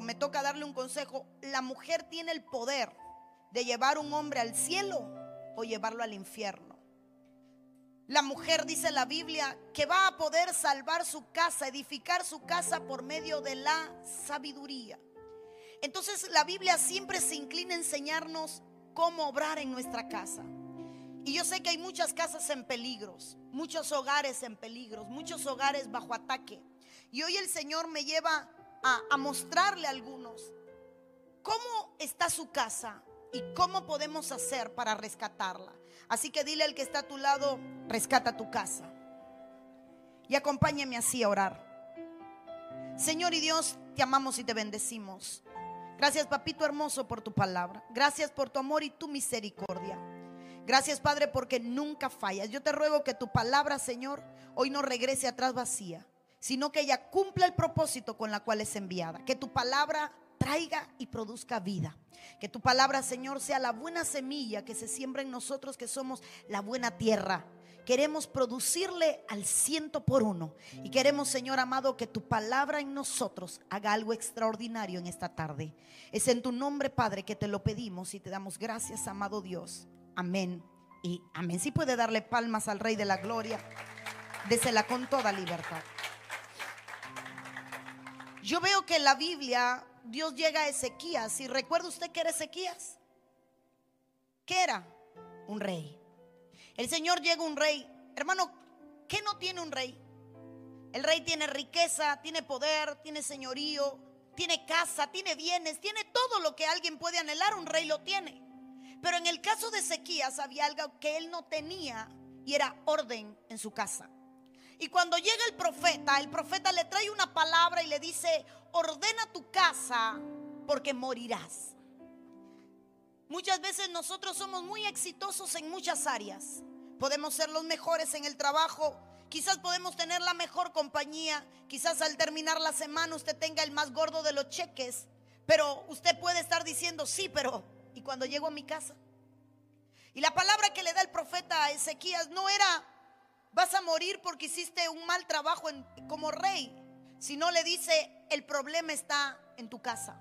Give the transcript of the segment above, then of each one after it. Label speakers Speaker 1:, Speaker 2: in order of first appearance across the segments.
Speaker 1: me toca darle un consejo, la mujer tiene el poder de llevar un hombre al cielo o llevarlo al infierno. La mujer, dice la Biblia, que va a poder salvar su casa, edificar su casa por medio de la sabiduría. Entonces la Biblia siempre se inclina a enseñarnos cómo obrar en nuestra casa. Y yo sé que hay muchas casas en peligros, muchos hogares en peligros, muchos hogares bajo ataque. Y hoy el Señor me lleva a, mostrarle a algunos cómo está su casa y cómo podemos hacer para rescatarla. Así que dile al que está a tu lado, rescata tu casa. Y acompáñame así a orar. Señor y Dios, te amamos y te bendecimos. Gracias, papito hermoso, por tu palabra. Gracias por tu amor y tu misericordia. Gracias, Padre, porque nunca fallas. Yo te ruego que tu palabra, Señor, hoy no regrese atrás vacía, sino que ella cumpla el propósito con la cual es enviada. Que tu palabra traiga y produzca vida. Que tu palabra, Señor, sea la buena semilla que se siembra en nosotros, que somos la buena tierra. Queremos producirle al ciento por uno. Y queremos, Señor amado, que tu palabra en nosotros haga algo extraordinario en esta tarde. Es en tu nombre, Padre, que te lo pedimos y te damos gracias, amado Dios. Amén y amén. Si puede darle palmas al Rey de la Gloria, désela con toda libertad. Yo veo que en la Biblia Dios llega a Ezequías. ¿Y recuerda usted que era Ezequías? ¿Qué era? Un rey. El Señor llega un rey. Hermano, ¿qué no tiene un rey? El rey tiene riqueza, tiene poder, tiene señorío, tiene casa, tiene bienes, tiene todo lo que alguien puede anhelar. Un rey lo tiene. Pero en el caso de Ezequías había algo que él no tenía y era orden en su casa. Y cuando llega el profeta, el profeta le trae una palabra y le dice, ordena tu casa porque morirás. Muchas veces nosotros somos muy exitosos en muchas áreas. Podemos ser los mejores en el trabajo, quizás podemos tener la mejor compañía, quizás al terminar la semana usted tenga el más gordo de los cheques, pero usted puede estar diciendo, sí, pero y cuando llego a mi casa. Y la palabra que le da el profeta a Ezequías no era, vas a morir porque hiciste un mal trabajo como rey, sino le dice, el problema está en tu casa.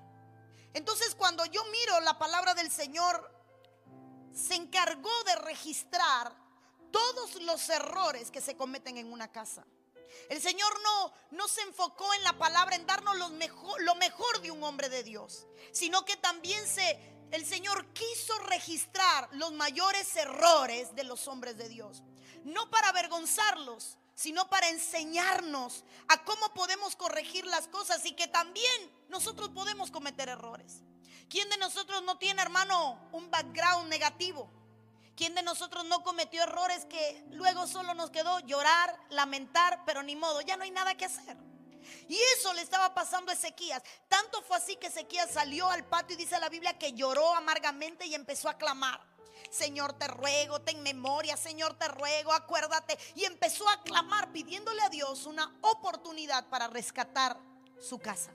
Speaker 1: Entonces cuando yo miro la palabra del Señor, se encargó de registrar todos los errores que se cometen en una casa. El Señor no, no se enfocó en la palabra en darnos lo mejor, lo mejor de un hombre de Dios, sino que también se, el Señor quiso registrar los mayores errores de los hombres de Dios. No para avergonzarlos, sino para enseñarnos a cómo podemos corregir las cosas y que también nosotros podemos cometer errores. ¿Quién de nosotros no tiene, hermano, un background negativo? ¿Quién de nosotros no cometió errores que luego solo nos quedó llorar, lamentar, pero ni modo, ya no hay nada que hacer? Y eso le estaba pasando a Ezequías. Tanto fue así que Ezequías salió al patio y dice la Biblia que lloró amargamente y empezó a clamar. Señor, te ruego, ten memoria, Señor, te ruego, acuérdate. Y empezó a clamar pidiéndole a Dios una oportunidad para rescatar su casa.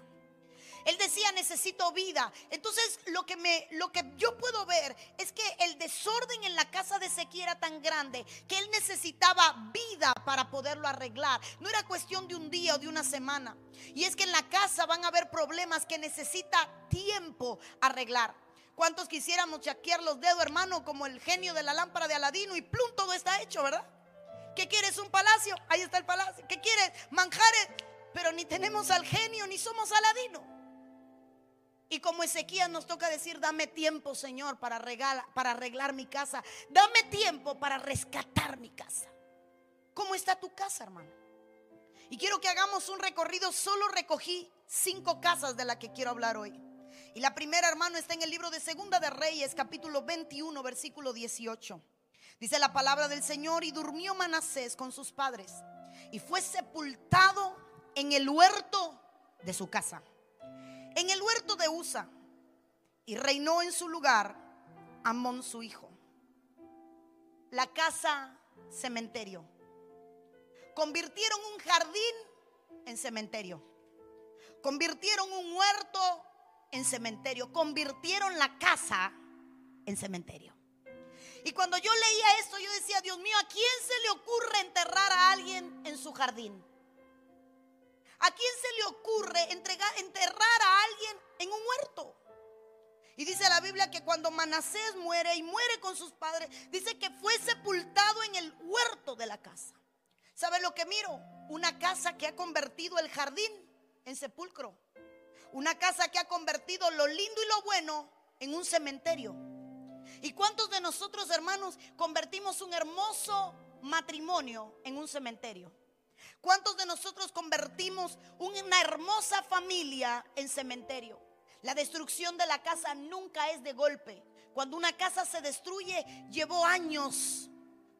Speaker 1: Él decía, necesito vida. Entonces, lo que, me, lo que yo puedo ver es que el desorden en la casa de Ezequiel era tan grande que él necesitaba vida para poderlo arreglar. No era cuestión de un día o de una semana. Y es que en la casa van a haber problemas que necesita tiempo arreglar. ¿Cuántos quisiéramos chaquear los dedos, hermano, como el genio de la lámpara de Aladino y plum, todo está hecho, ¿verdad? ¿Qué quieres? ¿Un palacio? Ahí está el palacio. ¿Qué quieres? Manjares. Pero ni tenemos al genio ni somos Aladino. Y como Ezequías nos toca decir, dame tiempo, Señor, para, para arreglar mi casa. Dame tiempo para rescatar mi casa. ¿Cómo está tu casa, hermano? Y quiero que hagamos un recorrido. Solo recogí cinco casas de las que quiero hablar hoy. Y la primera, hermano, está en el libro de Segunda de Reyes, capítulo 21, versículo 18. Dice la palabra del Señor, y durmió Manasés con sus padres, y fue sepultado en el huerto de su casa en el huerto de Usa y reinó en su lugar Amón su hijo. La casa cementerio. Convirtieron un jardín en cementerio. Convirtieron un huerto en cementerio. Convirtieron la casa en cementerio. Y cuando yo leía esto, yo decía, Dios mío, ¿a quién se le ocurre enterrar a alguien en su jardín? ¿A quién se le ocurre entregar, enterrar a alguien en un huerto? Y dice la Biblia que cuando Manasés muere y muere con sus padres, dice que fue sepultado en el huerto de la casa. ¿Sabe lo que miro? Una casa que ha convertido el jardín en sepulcro. Una casa que ha convertido lo lindo y lo bueno en un cementerio. ¿Y cuántos de nosotros, hermanos, convertimos un hermoso matrimonio en un cementerio? ¿Cuántos de nosotros convertimos una hermosa familia en cementerio? La destrucción de la casa nunca es de golpe. Cuando una casa se destruye, llevó años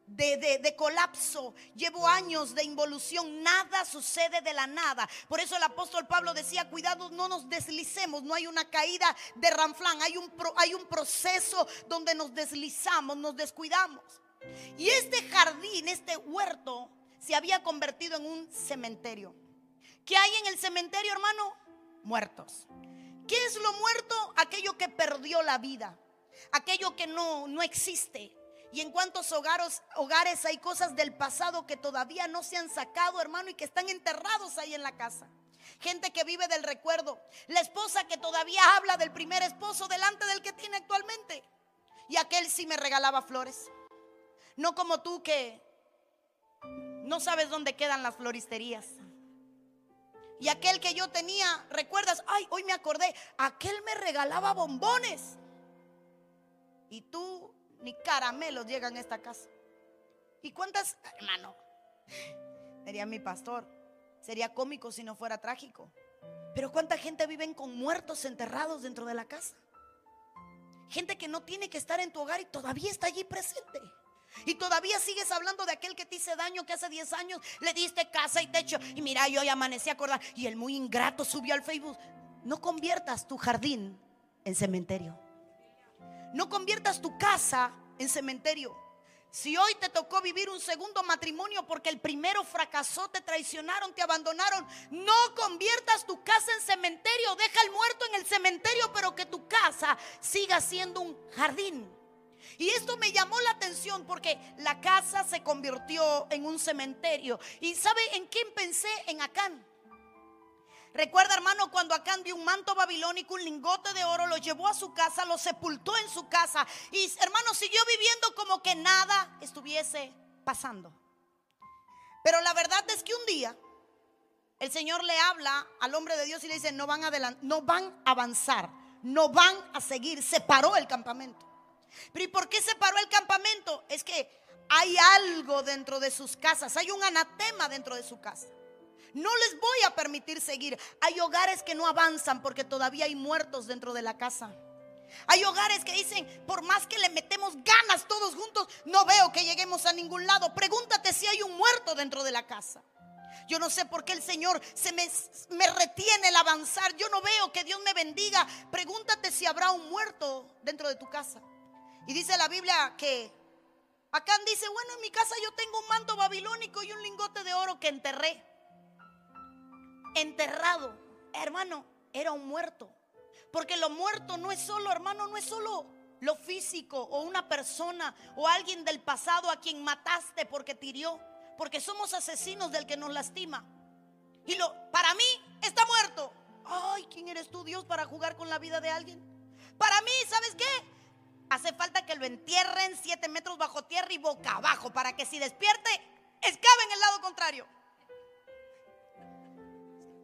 Speaker 1: de, colapso, llevó años de involución, nada sucede de la nada. Por eso el apóstol Pablo decía, cuidado, no nos deslicemos, no hay una caída de ranflán, hay un, hay un proceso donde nos deslizamos, nos descuidamos. Y este jardín, este huerto, se había convertido en un cementerio. ¿Qué hay en el cementerio, hermano? Muertos. ¿Qué es lo muerto? Aquello que perdió la vida, aquello que no, no existe. Y en cuántos hogares, hogares hay cosas del pasado que todavía no se han sacado, hermano, y que están enterrados ahí en la casa. Gente que vive del recuerdo. La esposa que todavía habla del primer esposo delante del que tiene actualmente. Y aquel sí me regalaba flores. No como tú que no sabes dónde quedan las floristerías. Y aquel que yo tenía, ¿recuerdas? Ay, hoy me acordé, aquel me regalaba bombones. Y tú ni caramelos llegan a esta casa. ¿Y cuántas, hermano? Sería mi pastor. Sería cómico si no fuera trágico. Pero cuánta gente viven con muertos enterrados dentro de la casa. Gente que no tiene que estar en tu hogar y todavía está allí presente. Y todavía sigues hablando de aquel que te hizo daño que hace 10 años le diste casa y techo. Y mira, yo hoy amanecí acordar. Y el muy ingrato subió al Facebook. No conviertas tu jardín en cementerio. No conviertas tu casa en cementerio. Si hoy te tocó vivir un segundo matrimonio porque el primero fracasó, te traicionaron, te abandonaron, no conviertas tu casa en cementerio. Deja el muerto en el cementerio, pero que tu casa siga siendo un jardín. Y esto me llamó la atención porque la casa se convirtió en un cementerio. ¿Y sabe en quién pensé? En Acán. Recuerda, hermano, cuando Acán vio un manto babilónico, un lingote de oro, lo llevó a su casa, lo sepultó en su casa. Y, hermano, siguió viviendo como que nada estuviese pasando. Pero la verdad es que un día el Señor le habla al hombre de Dios y le dice, no van, a no van a avanzar, no van a seguir. Se paró el campamento. Pero ¿y por qué se paró el campamento? Es que hay algo dentro de sus casas, hay un anatema dentro de su casa. No les voy a permitir seguir. Hay hogares que no avanzan porque todavía hay muertos dentro de la casa. Hay hogares que dicen, por más que le metemos ganas todos juntos, no veo que lleguemos a ningún lado. Pregúntate si hay un muerto dentro de la casa. Yo no sé por qué el Señor se me, me, retiene el avanzar. Yo no veo que Dios me bendiga. Pregúntate si habrá un muerto dentro de tu casa. Y dice la Biblia que Acán dice, bueno, en mi casa yo tengo un manto babilónico y un lingote de oro que enterré. Enterrado. Hermano, era un muerto. Porque lo muerto no es solo, hermano, no es solo lo físico o una persona o alguien del pasado a quien mataste porque tiró. Porque somos asesinos del que nos lastima. Y lo, para mí está muerto. Ay, ¿quién eres tú, Dios, para jugar con la vida de alguien? Para mí, ¿sabes qué? Hace falta que lo entierren siete metros bajo tierra y boca abajo para que si despierte, escabe en el lado contrario.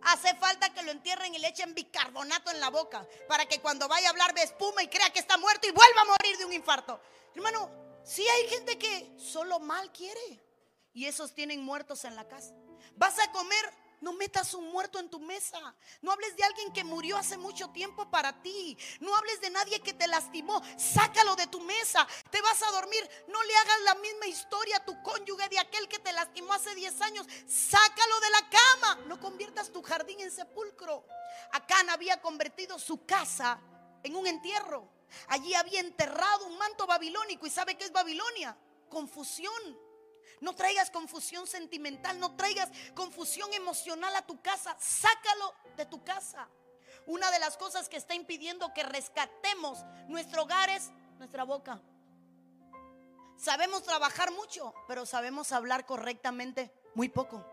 Speaker 1: Hace falta que lo entierren y le echen bicarbonato en la boca para que cuando vaya a hablar de espuma y crea que está muerto y vuelva a morir de un infarto. Hermano, si hay gente que solo mal quiere y esos tienen muertos en la casa. Vas a comer no metas un muerto en tu mesa. No hables de alguien que murió hace mucho tiempo para ti. No hables de nadie que te lastimó. Sácalo de tu mesa. Te vas a dormir. No le hagas la misma historia a tu cónyuge de aquel que te lastimó hace 10 años. Sácalo de la cama. No conviertas tu jardín en sepulcro. Acán había convertido su casa en un entierro. Allí había enterrado un manto babilónico. ¿Y sabe qué es Babilonia? Confusión no traigas confusión sentimental, no traigas confusión emocional a tu casa. Sácalo de tu casa. Una de las cosas que está impidiendo que rescatemos nuestro hogar es nuestra boca. Sabemos trabajar mucho, pero sabemos hablar correctamente muy poco.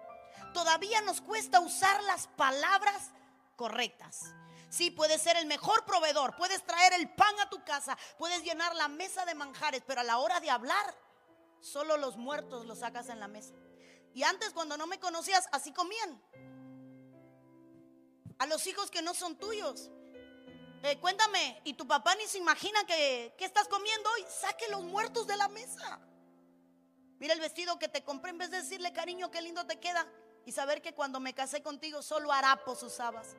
Speaker 1: todavía nos cuesta usar las palabras correctas. Sí, puedes ser el mejor proveedor, puedes traer el pan a tu casa, puedes llenar la mesa de manjares, pero a la hora de hablar, solo los muertos los sacas en la mesa. Y antes cuando no me conocías, así comían. A los hijos que no son tuyos. Eh, cuéntame, ¿y tu papá ni se imagina que, que estás comiendo hoy? Saque los muertos de la mesa. Mira el vestido que te compré en vez de decirle, cariño, qué lindo te queda. Y saber que cuando me casé contigo solo harapos usabas.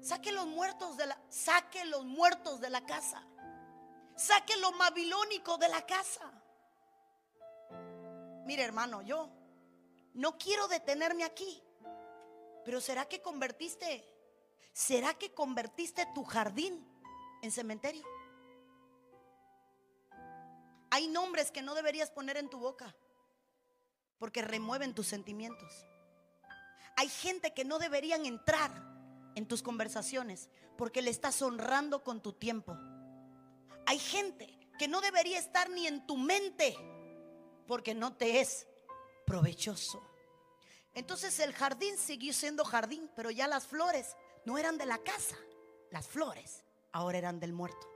Speaker 1: Saque los muertos de la, saque los muertos de la casa. Saque lo babilónico de la casa. Mire, hermano, yo no quiero detenerme aquí. Pero ¿será que convertiste ¿será que convertiste tu jardín en cementerio? Hay nombres que no deberías poner en tu boca porque remueven tus sentimientos. Hay gente que no deberían entrar en tus conversaciones porque le estás honrando con tu tiempo. Hay gente que no debería estar ni en tu mente porque no te es provechoso. Entonces el jardín siguió siendo jardín, pero ya las flores no eran de la casa, las flores ahora eran del muerto.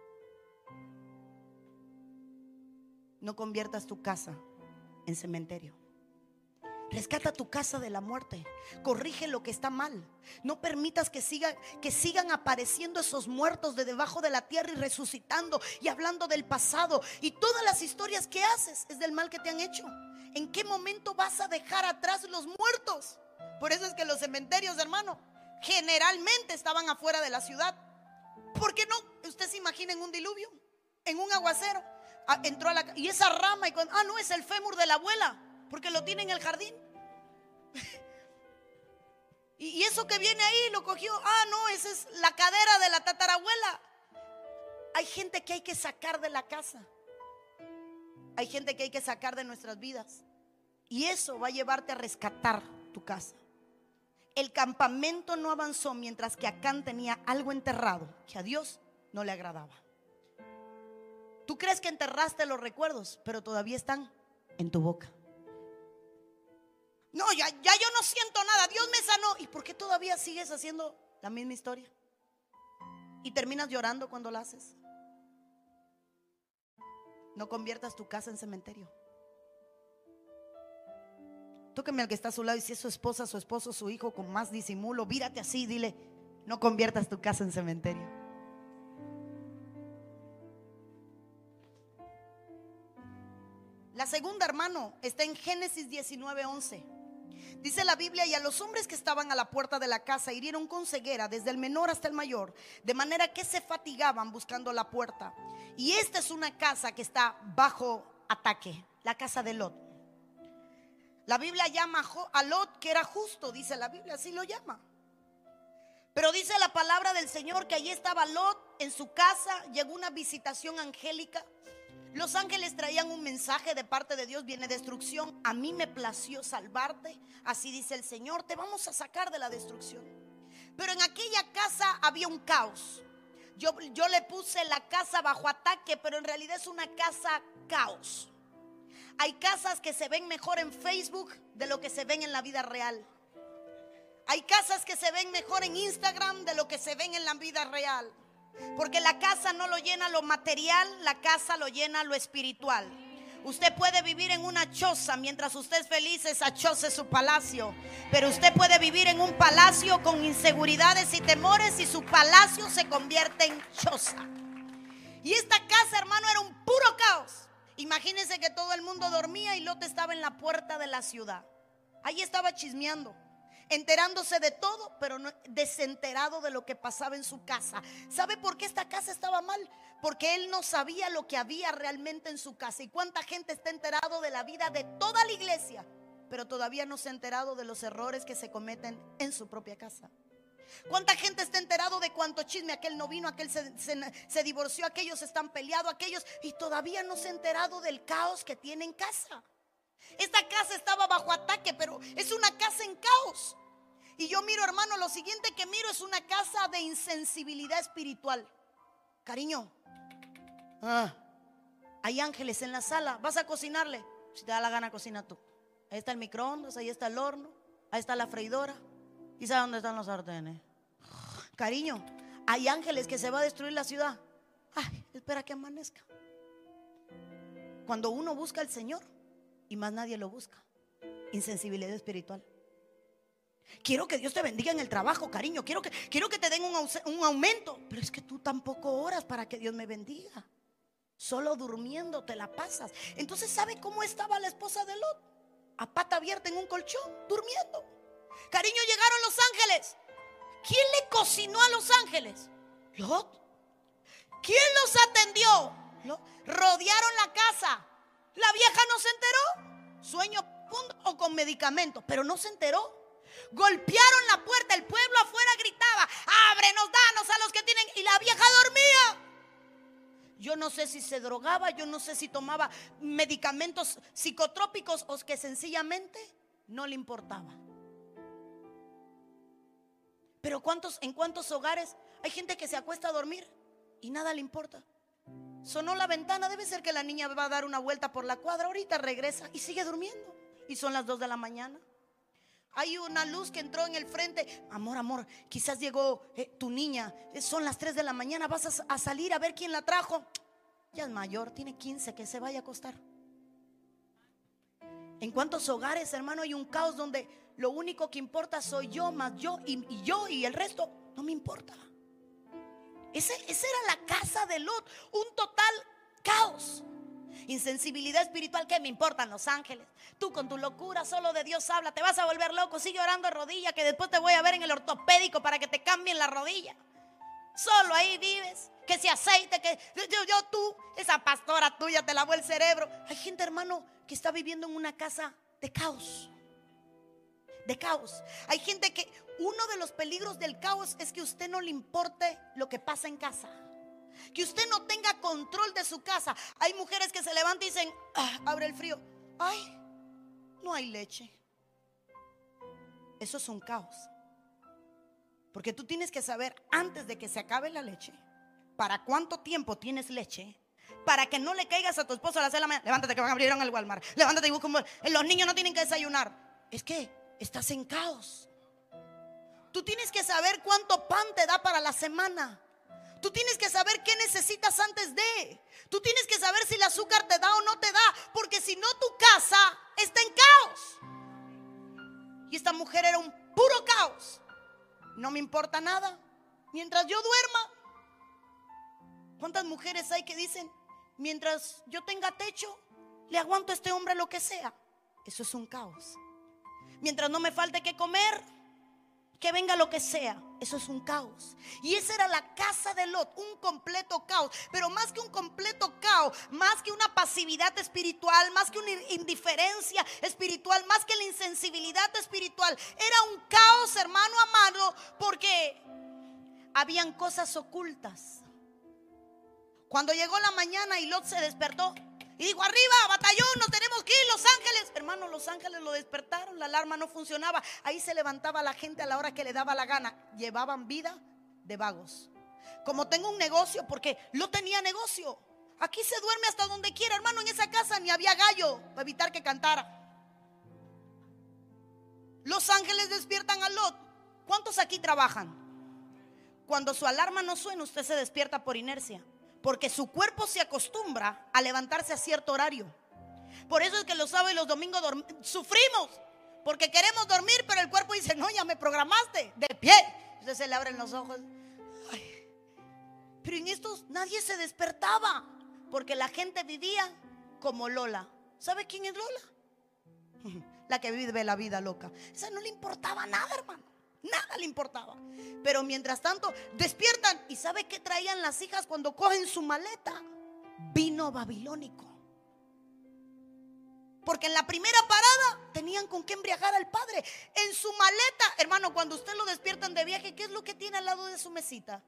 Speaker 1: No conviertas tu casa en cementerio. Rescata tu casa de la muerte. Corrige lo que está mal. No permitas que, siga, que sigan apareciendo esos muertos de debajo de la tierra y resucitando y hablando del pasado. Y todas las historias que haces es del mal que te han hecho. ¿En qué momento vas a dejar atrás los muertos? Por eso es que los cementerios, hermano, generalmente estaban afuera de la ciudad. ¿Por qué no? Usted se imagina en un diluvio, en un aguacero. Entró a la y esa rama y cuando, ah no es el fémur de la abuela porque lo tiene en el jardín. Y, eso que viene ahí lo cogió. Ah no esa es la cadera de la tatarabuela. Hay gente que hay que sacar de la casa. Hay gente que hay que sacar de nuestras vidas. Y eso va a llevarte a rescatar tu casa. El campamento no avanzó mientras que Acán tenía algo enterrado que a Dios no le agradaba. Tú crees que enterraste los recuerdos, pero todavía están en tu boca. No, ya, ya yo no siento nada. Dios me sanó. ¿Y por qué todavía sigues haciendo la misma historia? Y terminas llorando cuando la haces. No conviertas tu casa en cementerio. Tóqueme al que está a su lado y si es su esposa, su esposo, su hijo, con más disimulo, vírate así, dile, no conviertas tu casa en cementerio. La segunda, hermano, está en Génesis 19:11. Dice la Biblia, y a los hombres que estaban a la puerta de la casa hirieron con ceguera, desde el menor hasta el mayor, de manera que se fatigaban buscando la puerta. Y esta es una casa que está bajo ataque, la casa de Lot. La Biblia llama a Lot que era justo, dice la Biblia, así lo llama. Pero dice la palabra del Señor que allí estaba Lot en su casa, llegó una visitación angélica los ángeles traían un mensaje de parte de Dios, viene destrucción. A mí me plació salvarte. Así dice el Señor, te vamos a sacar de la destrucción. Pero en aquella casa había un caos. Yo, yo le puse la casa bajo ataque, pero en realidad es una casa caos. Hay casas que se ven mejor en Facebook de lo que se ven en la vida real. Hay casas que se ven mejor en Instagram de lo que se ven en la vida real. Porque la casa no lo llena lo material, la casa lo llena lo espiritual. Usted puede vivir en una choza mientras usted es feliz, esa choza es su palacio. Pero usted puede vivir en un palacio con inseguridades y temores y su palacio se convierte en choza. Y esta casa, hermano, era un puro caos. Imagínense que todo el mundo dormía y Lot estaba en la puerta de la ciudad. Ahí estaba chismeando enterándose de todo, pero no, desenterado de lo que pasaba en su casa. ¿Sabe por qué esta casa estaba mal? Porque él no sabía lo que había realmente en su casa. ¿Y cuánta gente está enterado de la vida de toda la iglesia, pero todavía no se ha enterado de los errores que se cometen en su propia casa? ¿Cuánta gente está enterado de cuánto chisme aquel no vino, aquel se, se, divorció, aquellos están peleados, aquellos y todavía no se ha enterado del caos que tiene en casa? Esta casa estaba bajo ataque, pero es una casa en caos. Y yo miro, hermano, lo siguiente que miro es una casa de insensibilidad espiritual. Cariño, ah, hay ángeles en la sala. ¿Vas a cocinarle? Si te da la gana, cocina tú. Ahí está el microondas, ahí está el horno, Ahí está la freidora. ¿Y sabe dónde están los sartenes? Cariño, hay ángeles que se va a destruir la ciudad. Ay, espera que amanezca. Cuando uno busca al Señor y más nadie lo busca. Insensibilidad espiritual. Quiero que Dios te bendiga en el trabajo, cariño. Quiero que, quiero que te den un, un aumento. Pero es que tú tampoco oras para que Dios me bendiga. Solo durmiendo te la pasas. Entonces, ¿sabe cómo estaba la esposa de Lot? A pata abierta en un colchón, durmiendo. Cariño, llegaron los ángeles. ¿Quién le cocinó a los ángeles? Lot. ¿Quién los atendió? Rodearon la casa. La vieja no se enteró. Sueño o con medicamentos, pero no se enteró. Golpearon la puerta, el pueblo afuera gritaba, ábrenos, danos a los que tienen... Y la vieja dormía. Yo no sé si se drogaba, yo no sé si tomaba medicamentos psicotrópicos o que sencillamente no le importaba. Pero ¿cuántos, en cuántos hogares hay gente que se acuesta a dormir y nada le importa? Sonó la ventana, debe ser que la niña va a dar una vuelta por la cuadra, ahorita regresa y sigue durmiendo. Y son las dos de la mañana. Hay una luz que entró en el frente. Amor, amor, quizás llegó eh, tu niña. Eh, son las 3 de la mañana. Vas a, salir a ver quién la trajo. Ya es mayor, tiene 15, que se vaya a acostar. ¿En cuántos hogares, hermano, hay un caos donde lo único que importa soy yo, más yo y yo y el resto no me importa? Esa era la casa de Lot, un total caos. Insensibilidad espiritual, ¿qué me importan los ángeles? Tú con tu locura solo de Dios habla, te vas a volver loco, sigue orando a rodilla, que después te voy a ver en el ortopédico para que te cambien la rodilla. Solo ahí vives, que si aceite, que yo, yo, tú, esa pastora tuya te lavó el cerebro. Hay gente, hermano, que está viviendo en una casa de caos. De caos. Hay gente que uno de los peligros del caos es que usted no le importe lo que pasa en casa. Que usted no tenga control de su casa. Hay mujeres que se levantan y dicen, ah, abre el frío. Ay, no hay leche. Eso es un caos. Porque tú tienes que saber antes de que se acabe la leche, para cuánto tiempo tienes leche, para que no le caigas a tu esposo a las 6 de la mañana. Levántate que van a abrir el Walmart. Levántate y busca un... Los niños no tienen que desayunar. Es que estás en caos. Tú tienes que saber cuánto pan te da para la semana. Tú tienes que saber qué necesitas antes de. Tú tienes que saber si el azúcar te da o no te da. Porque si no, tu casa está en caos. Y esta mujer era un puro caos. No me importa nada. Mientras yo duerma. ¿Cuántas mujeres hay que dicen, mientras yo tenga techo, le aguanto a este hombre lo que sea? Eso es un caos. Mientras no me falte que comer, que venga lo que sea. Eso es un caos. Y esa era la casa de Lot, un completo caos. Pero más que un completo caos, más que una pasividad espiritual, más que una indiferencia espiritual, más que la insensibilidad espiritual, era un caos, hermano amado, porque habían cosas ocultas. Cuando llegó la mañana y Lot se despertó, y dijo, arriba, batallón, nos tenemos que ir, Los Ángeles. Hermano, Los Ángeles lo despertaron, la alarma no funcionaba. Ahí se levantaba la gente a la hora que le daba la gana. Llevaban vida de vagos. Como tengo un negocio, porque lo tenía negocio. Aquí se duerme hasta donde quiera, hermano. En esa casa ni había gallo para evitar que cantara. Los ángeles despiertan a Lot. ¿Cuántos aquí trabajan? Cuando su alarma no suena, usted se despierta por inercia porque su cuerpo se acostumbra a levantarse a cierto horario. Por eso es que los sábados y los domingos sufrimos, porque queremos dormir, pero el cuerpo dice, no, ya me programaste, de pie. Entonces se le abren los ojos. Pero en estos nadie se despertaba, porque la gente vivía como Lola. ¿Sabe quién es Lola? La que vive la vida loca. Esa no le importaba nada, hermano. Nada le importaba. Pero mientras tanto, despiertan. ¿Y sabe qué traían las hijas cuando cogen su maleta? Vino babilónico. Porque en la primera parada tenían con qué embriagar al padre. En su maleta, hermano, cuando usted lo despiertan de viaje, ¿qué es lo que tiene al lado de su mesita?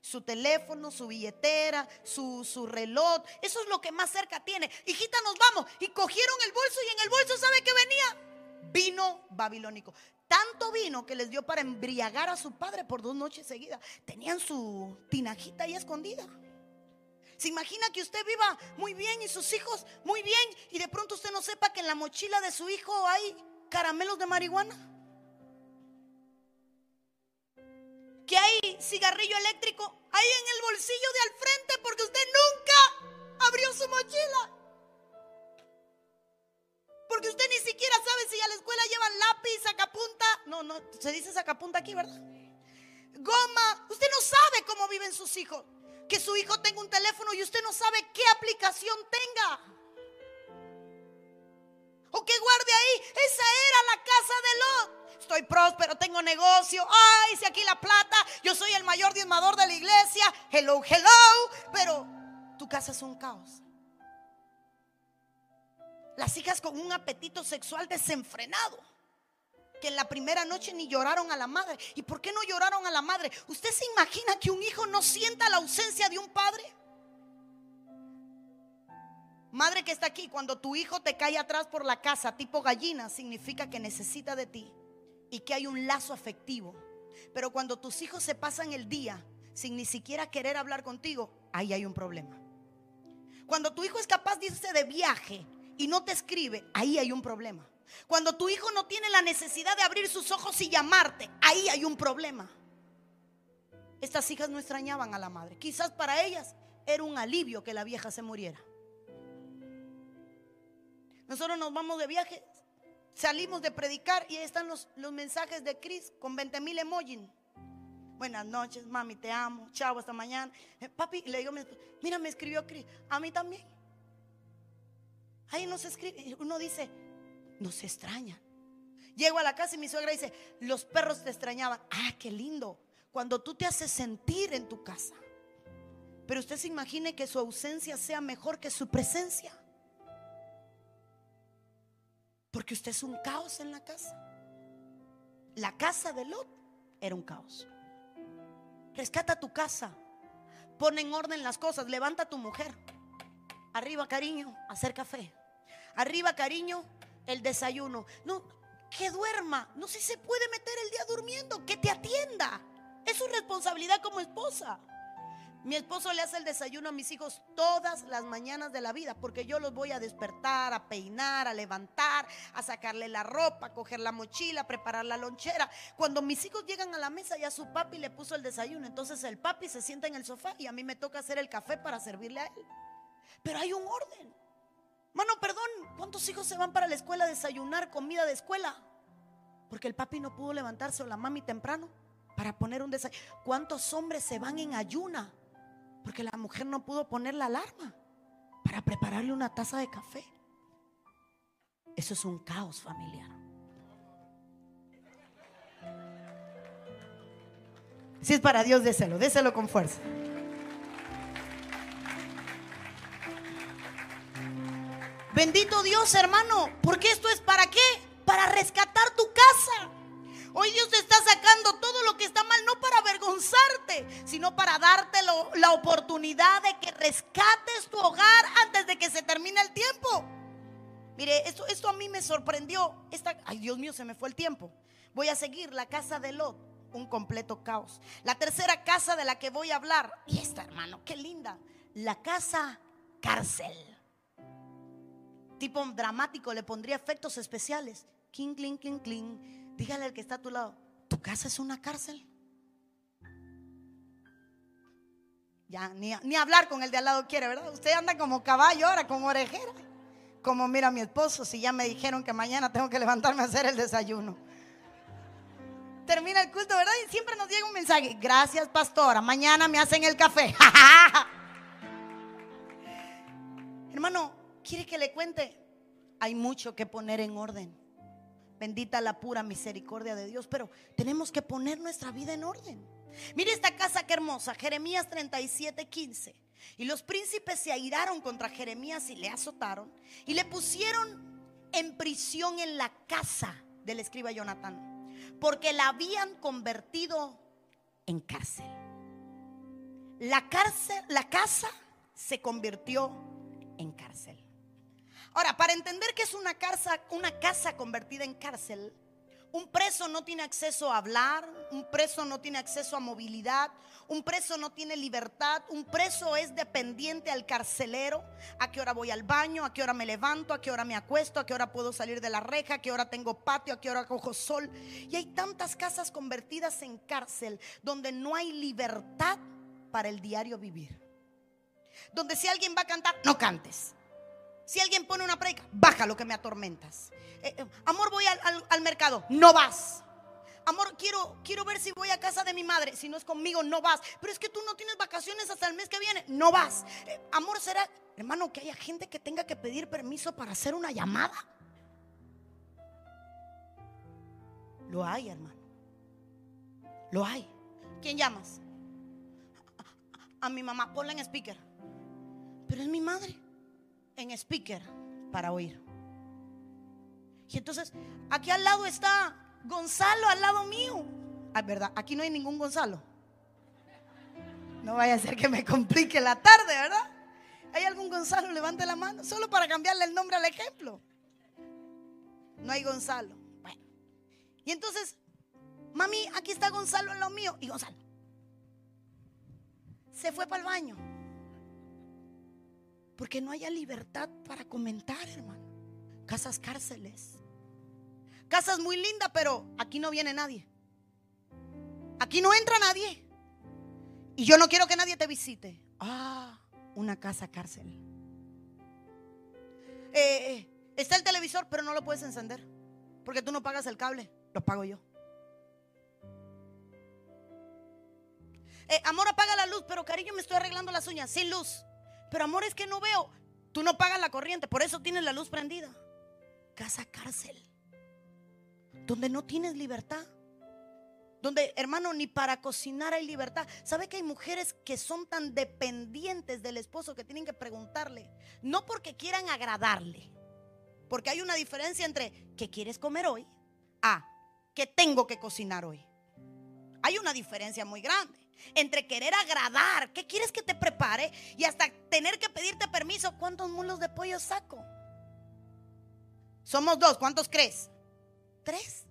Speaker 1: Su teléfono, su billetera, su, su reloj. Eso es lo que más cerca tiene. Hijita, nos vamos. Y cogieron el bolso y en el bolso, ¿sabe qué venía? Vino babilónico tanto vino que les dio para embriagar a su padre por dos noches seguidas. Tenían su tinajita ahí escondida. Se imagina que usted viva muy bien y sus hijos muy bien y de pronto usted no sepa que en la mochila de su hijo hay caramelos de marihuana. Que hay cigarrillo eléctrico ahí en el bolsillo de al frente porque usted nunca abrió su mochila. Porque usted ni siquiera sabe si a la escuela llevan lápiz, sacapunta. No, no, se dice sacapunta aquí, ¿verdad? Goma. Usted no sabe cómo viven sus hijos. Que su hijo tenga un teléfono y usted no sabe qué aplicación tenga. O que guarde ahí. Esa era la casa de Lot. Estoy próspero, tengo negocio. Ay, si aquí la plata. Yo soy el mayor diezmador de la iglesia. Hello, hello. Pero tu casa es un caos. Las hijas con un apetito sexual desenfrenado. Que en la primera noche ni lloraron a la madre. ¿Y por qué no lloraron a la madre? ¿Usted se imagina que un hijo no sienta la ausencia de un padre? Madre que está aquí, cuando tu hijo te cae atrás por la casa tipo gallina, significa que necesita de ti y que hay un lazo afectivo. Pero cuando tus hijos se pasan el día sin ni siquiera querer hablar contigo, ahí hay un problema. Cuando tu hijo es capaz de irse de viaje y no te escribe, ahí hay un problema. Cuando tu hijo no tiene la necesidad de abrir sus ojos y llamarte, ahí hay un problema. Estas hijas no extrañaban a la madre. Quizás para ellas era un alivio que la vieja se muriera. Nosotros nos vamos de viaje, salimos de predicar y ahí están los, los mensajes de Cris con 20 mil emojis. Buenas noches, mami, te amo. Chao, hasta mañana. Eh, papi, le digo, mira, me escribió Cris. A mí también. Ahí no se escribe. Uno dice, nos extraña. Llego a la casa y mi suegra dice, los perros te extrañaban. Ah, qué lindo. Cuando tú te haces sentir en tu casa. Pero usted se imagine que su ausencia sea mejor que su presencia. Porque usted es un caos en la casa. La casa de Lot era un caos. Rescata tu casa. Pon en orden las cosas. Levanta a tu mujer. Arriba, cariño, hacer café. Arriba, cariño, el desayuno. No, que duerma. No si se puede meter el día durmiendo. Que te atienda. Es su responsabilidad como esposa. Mi esposo le hace el desayuno a mis hijos todas las mañanas de la vida porque yo los voy a despertar, a peinar, a levantar, a sacarle la ropa, a coger la mochila, a preparar la lonchera. Cuando mis hijos llegan a la mesa ya su papi le puso el desayuno, entonces el papi se sienta en el sofá y a mí me toca hacer el café para servirle a él. Pero hay un orden. Mano, perdón, ¿cuántos hijos se van para la escuela a desayunar comida de escuela? Porque el papi no pudo levantarse o la mami temprano para poner un desayuno. ¿Cuántos hombres se van en ayuna? Porque la mujer no pudo poner la alarma para prepararle una taza de café. Eso es un caos familiar. Si es para Dios, déselo, déselo con fuerza. Bendito Dios, hermano, porque esto es para qué? Para rescatar tu casa. Hoy Dios te está sacando todo lo que está mal, no para avergonzarte, sino para darte la oportunidad de que rescates tu hogar antes de que se termine el tiempo. Mire, esto, a mí me sorprendió. Ay, Dios mío, se me fue el tiempo. Voy a seguir la casa de Lot, un completo caos. La tercera casa de la que voy a hablar, y esta, hermano, qué linda, la casa cárcel. Tipo dramático, le pondría efectos especiales. King, cling, cling, cling Dígale al que está a tu lado, tu casa es una cárcel. Ya, ni, ni, hablar con el de al lado quiere, ¿verdad? Usted anda como caballo ahora, como orejera. Como mira mi esposo, si ya me dijeron que mañana tengo que levantarme a hacer el desayuno. Termina el culto, ¿verdad? Y siempre nos llega un mensaje. Gracias, pastora. Mañana me hacen el café. Hermano, ¿quiere que le cuente? Hay mucho que poner en orden. Bendita la pura misericordia de Dios. Pero tenemos que poner nuestra vida en orden. Mire esta casa que hermosa, Jeremías 37, 15. Y los príncipes se airaron contra Jeremías y le azotaron. Y le pusieron en prisión en la casa del escriba Jonatán. Porque la habían convertido en cárcel. La cárcel, la casa se convirtió en cárcel. Ahora, para entender que es una casa, una casa convertida en cárcel, Un preso no tiene acceso a hablar, un preso no tiene acceso a movilidad, un preso no tiene libertad, un preso es dependiente al carcelero, a qué hora voy al baño, a qué hora me levanto, a qué hora me acuesto, a qué hora puedo salir de la reja, a qué hora tengo patio, a qué hora cojo sol. Y hay tantas casas convertidas en cárcel donde no hay libertad para el diario vivir. Donde si alguien va a cantar, no cantes. Si alguien pone una predica, baja lo que me atormentas. Eh, eh, amor, voy al, mercado, no vas. Amor, quiero, quiero ver si voy a casa de mi madre. Si no es conmigo, no vas. Pero es que tú no tienes vacaciones hasta el mes que viene. No vas. Eh, amor, será, hermano, que haya gente que tenga que pedir permiso para hacer una llamada. Lo hay, hermano. Lo hay. ¿Quién llamas? A, a mi mamá. Ponla en speaker. Pero es mi madre. En speaker para oír. Y entonces, aquí al lado está Gonzalo, al lado mío. Ah, verdad, aquí no hay ningún Gonzalo. No vaya a ser que me complique la tarde, ¿verdad? ¿Hay algún Gonzalo? Levante la mano, solo para cambiarle el nombre al ejemplo. No hay Gonzalo. Bueno. Y entonces, mami, aquí está Gonzalo en lo mío. Y Gonzalo se fue para el baño. Porque no haya libertad para comentar, hermano. Casas cárceles. Casas muy lindas, pero aquí no viene nadie. Aquí no entra nadie. Y yo no quiero que nadie te visite. Ah, una casa cárcel. Eh, eh, está el televisor, pero no lo puedes encender. Porque tú no pagas el cable, lo pago yo. Eh, amor, apaga la luz, pero cariño, me estoy arreglando las uñas sin luz. Pero amor, es que no veo. Tú no pagas la corriente, por eso tienes la luz prendida. Casa cárcel donde no tienes libertad. Donde, hermano, ni para cocinar hay libertad. ¿Sabe que hay mujeres que son tan dependientes del esposo que tienen que preguntarle? No porque quieran agradarle. Porque hay una diferencia entre ¿qué quieres comer hoy? A ¿qué tengo que cocinar hoy? Hay una diferencia muy grande entre querer agradar, ¿qué quieres que te prepare? Y hasta tener que pedirte permiso, ¿cuántos mulos de pollo saco? Somos dos, ¿cuántos crees? Tres.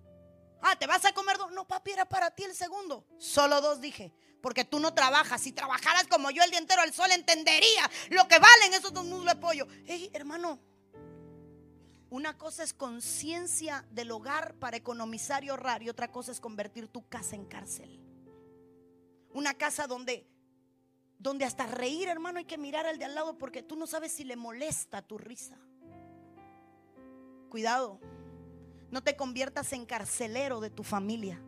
Speaker 1: Ah, ¿te vas a comer dos? No, papi, era para ti el segundo. Solo dos dije. Porque tú no trabajas. Si trabajaras como yo el día entero al sol, entendería lo que valen esos dos muslos de pollo. Hey, hermano, una cosa es conciencia del hogar para economizar y ahorrar. Y otra cosa es convertir tu casa en cárcel. Una casa donde, donde hasta reír, hermano, hay que mirar al de al lado porque tú no sabes si le molesta tu risa. Cuidado. No te conviertas en carcelero de tu familia.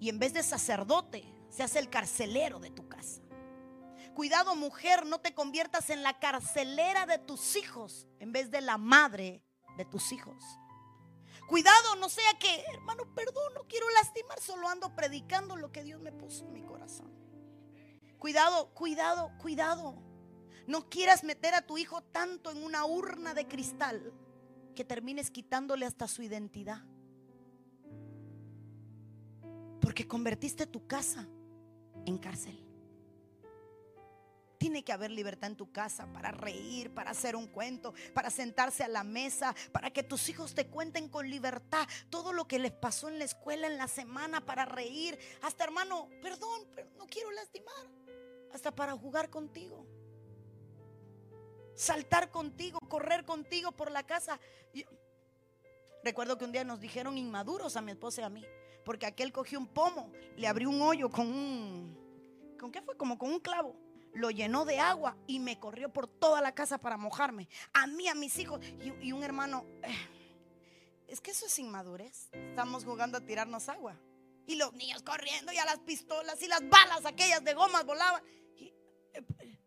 Speaker 1: Y en vez de sacerdote, seas el carcelero de tu casa. Cuidado mujer, no te conviertas en la carcelera de tus hijos en vez de la madre de tus hijos. Cuidado, no sea que, hermano, perdón, no quiero lastimar, solo ando predicando lo que Dios me puso en mi corazón. Cuidado, cuidado, cuidado. No quieras meter a tu hijo tanto en una urna de cristal que termines quitándole hasta su identidad. Porque convertiste tu casa en cárcel. Tiene que haber libertad en tu casa para reír, para hacer un cuento, para sentarse a la mesa, para que tus hijos te cuenten con libertad todo lo que les pasó en la escuela en la semana, para reír. Hasta hermano, perdón, pero no quiero lastimar. Hasta para jugar contigo saltar contigo, correr contigo por la casa. recuerdo que un día nos dijeron inmaduros a mi esposa y a mí, porque aquel cogió un pomo, le abrió un hoyo con un, ¿con qué fue? Como con un clavo. Lo llenó de agua y me corrió por toda la casa para mojarme. A mí, a mis hijos. Y, un hermano, eh, es que eso es inmadurez. Estamos jugando a tirarnos agua. Y los niños corriendo y a las pistolas y las balas aquellas de gomas volaban. Eh,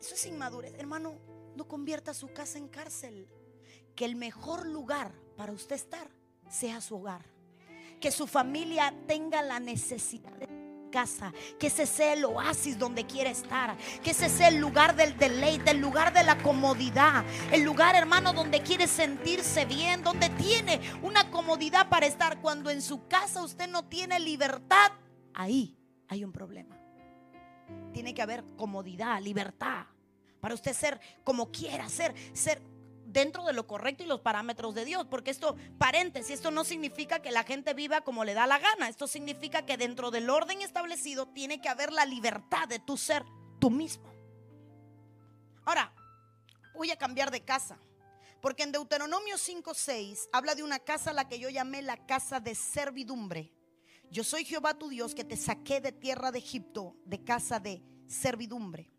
Speaker 1: eso es inmadurez. Hermano, no convierta su casa en cárcel. Que el mejor lugar para usted estar sea su hogar. Que su familia tenga la necesidad de casa, que ese sea el oasis donde quiere estar, que ese sea el lugar del deleite, el lugar de la comodidad, el lugar, hermano, donde quiere sentirse bien, donde tiene una comodidad para estar. Cuando en su casa usted no tiene libertad, ahí hay un problema. Tiene que haber comodidad, libertad. Para usted ser como quiera, ser, ser dentro de lo correcto y los parámetros de Dios. Porque esto, paréntesis, esto no significa que la gente viva como le da la gana. Esto significa que dentro del orden establecido tiene que haber la libertad de tu ser tú mismo. Ahora, voy a cambiar de casa. Porque en Deuteronomio 5:6 habla de una casa a la que yo llamé la casa de servidumbre. Yo soy Jehová tu Dios que te saqué de tierra de Egipto, de casa de servidumbre.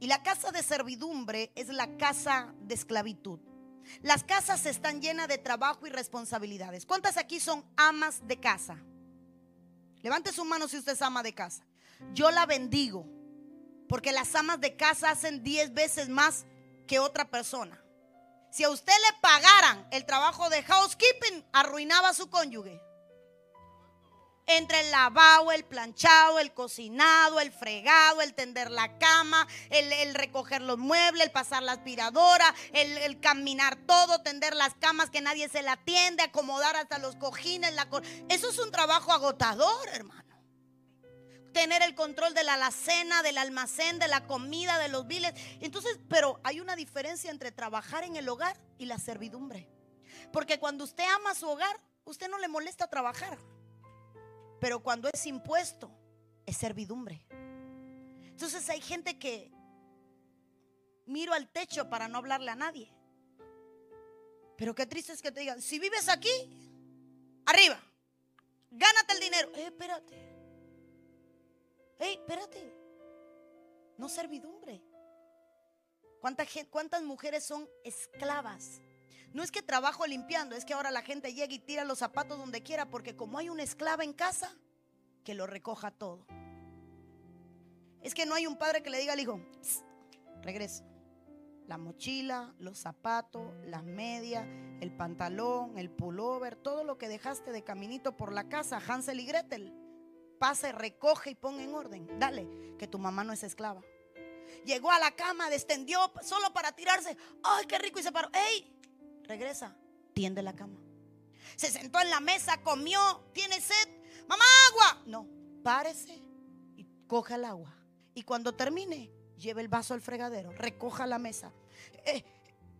Speaker 1: Y la casa de servidumbre es la casa de esclavitud. Las casas están llenas de trabajo y responsabilidades. ¿Cuántas aquí son amas de casa? Levante su mano si usted es ama de casa. Yo la bendigo porque las amas de casa hacen 10 veces más que otra persona. Si a usted le pagaran el trabajo de housekeeping, arruinaba a su cónyuge entre el lavado, el planchado, el cocinado, el fregado, el tender la cama, el, recoger los muebles, el pasar la aspiradora, el, caminar todo, tender las camas que nadie se la atiende, acomodar hasta los cojines. La Eso es un trabajo agotador, hermano. Tener el control de la alacena, del almacén, de la comida, de los biles. Entonces, pero hay una diferencia entre trabajar en el hogar y la servidumbre. Porque cuando usted ama su hogar, usted no le molesta trabajar. Pero cuando es impuesto, es servidumbre. Entonces hay gente que miro al techo para no hablarle a nadie. Pero qué triste es que te digan, si vives aquí, arriba, gánate el dinero. Eh, espérate. Eh, espérate. No servidumbre. ¿Cuántas, ¿Cuántas mujeres son esclavas? No es que trabajo limpiando, es que ahora la gente llega y tira los zapatos donde quiera, porque como hay una esclava en casa, que lo recoja todo. Es que no hay un padre que le diga al hijo, regresa. La mochila, los zapatos, las medias, el pantalón, el pullover, todo lo que dejaste de caminito por la casa, Hansel y Gretel, pase, recoge y pon en orden. Dale, que tu mamá no es esclava. Llegó a la cama, descendió solo para tirarse. ¡Ay, qué rico! Y se paró. ¡Ey! Regresa, tiende la cama. Se sentó en la mesa, comió, tiene sed, mamá agua. No, párese y coja el agua. Y cuando termine, lleve el vaso al fregadero, recoja la mesa. Eh,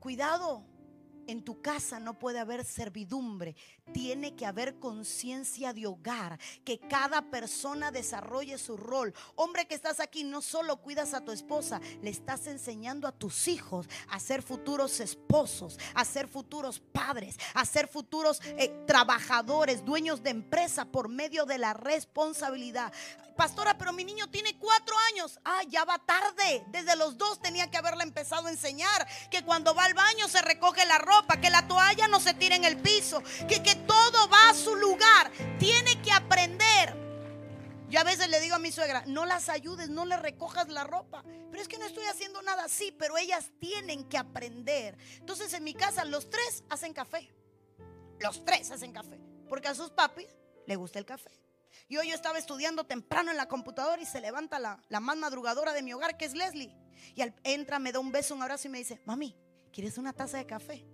Speaker 1: cuidado, en tu casa no puede haber servidumbre, tiene que haber conciencia de hogar, que cada persona desarrolle su rol. Hombre que estás aquí, no solo cuidas a tu esposa, le estás enseñando a tus hijos a ser futuros esposos, a ser futuros padres, a ser futuros eh, trabajadores, dueños de empresa por medio de la responsabilidad. Pastora, pero mi niño tiene cuatro años. Ah, ya va tarde. Desde los dos tenía que haberle empezado a enseñar que cuando va al baño se recoge la ropa, que la toalla no se tire en el piso, que, que todo va a su lugar. Tiene que aprender. Yo a veces le digo a mi suegra, no las ayudes, no le recojas la ropa. Pero es que no estoy haciendo nada así, pero ellas tienen que aprender. Entonces en mi casa los tres hacen café. Los tres hacen café. Porque a sus papis le gusta el café. Y yo estaba estudiando temprano en la computadora y se levanta la, más madrugadora de mi hogar, que es Leslie. Y al, entra, me da un beso, un abrazo y me dice, mami, ¿quieres una taza de café?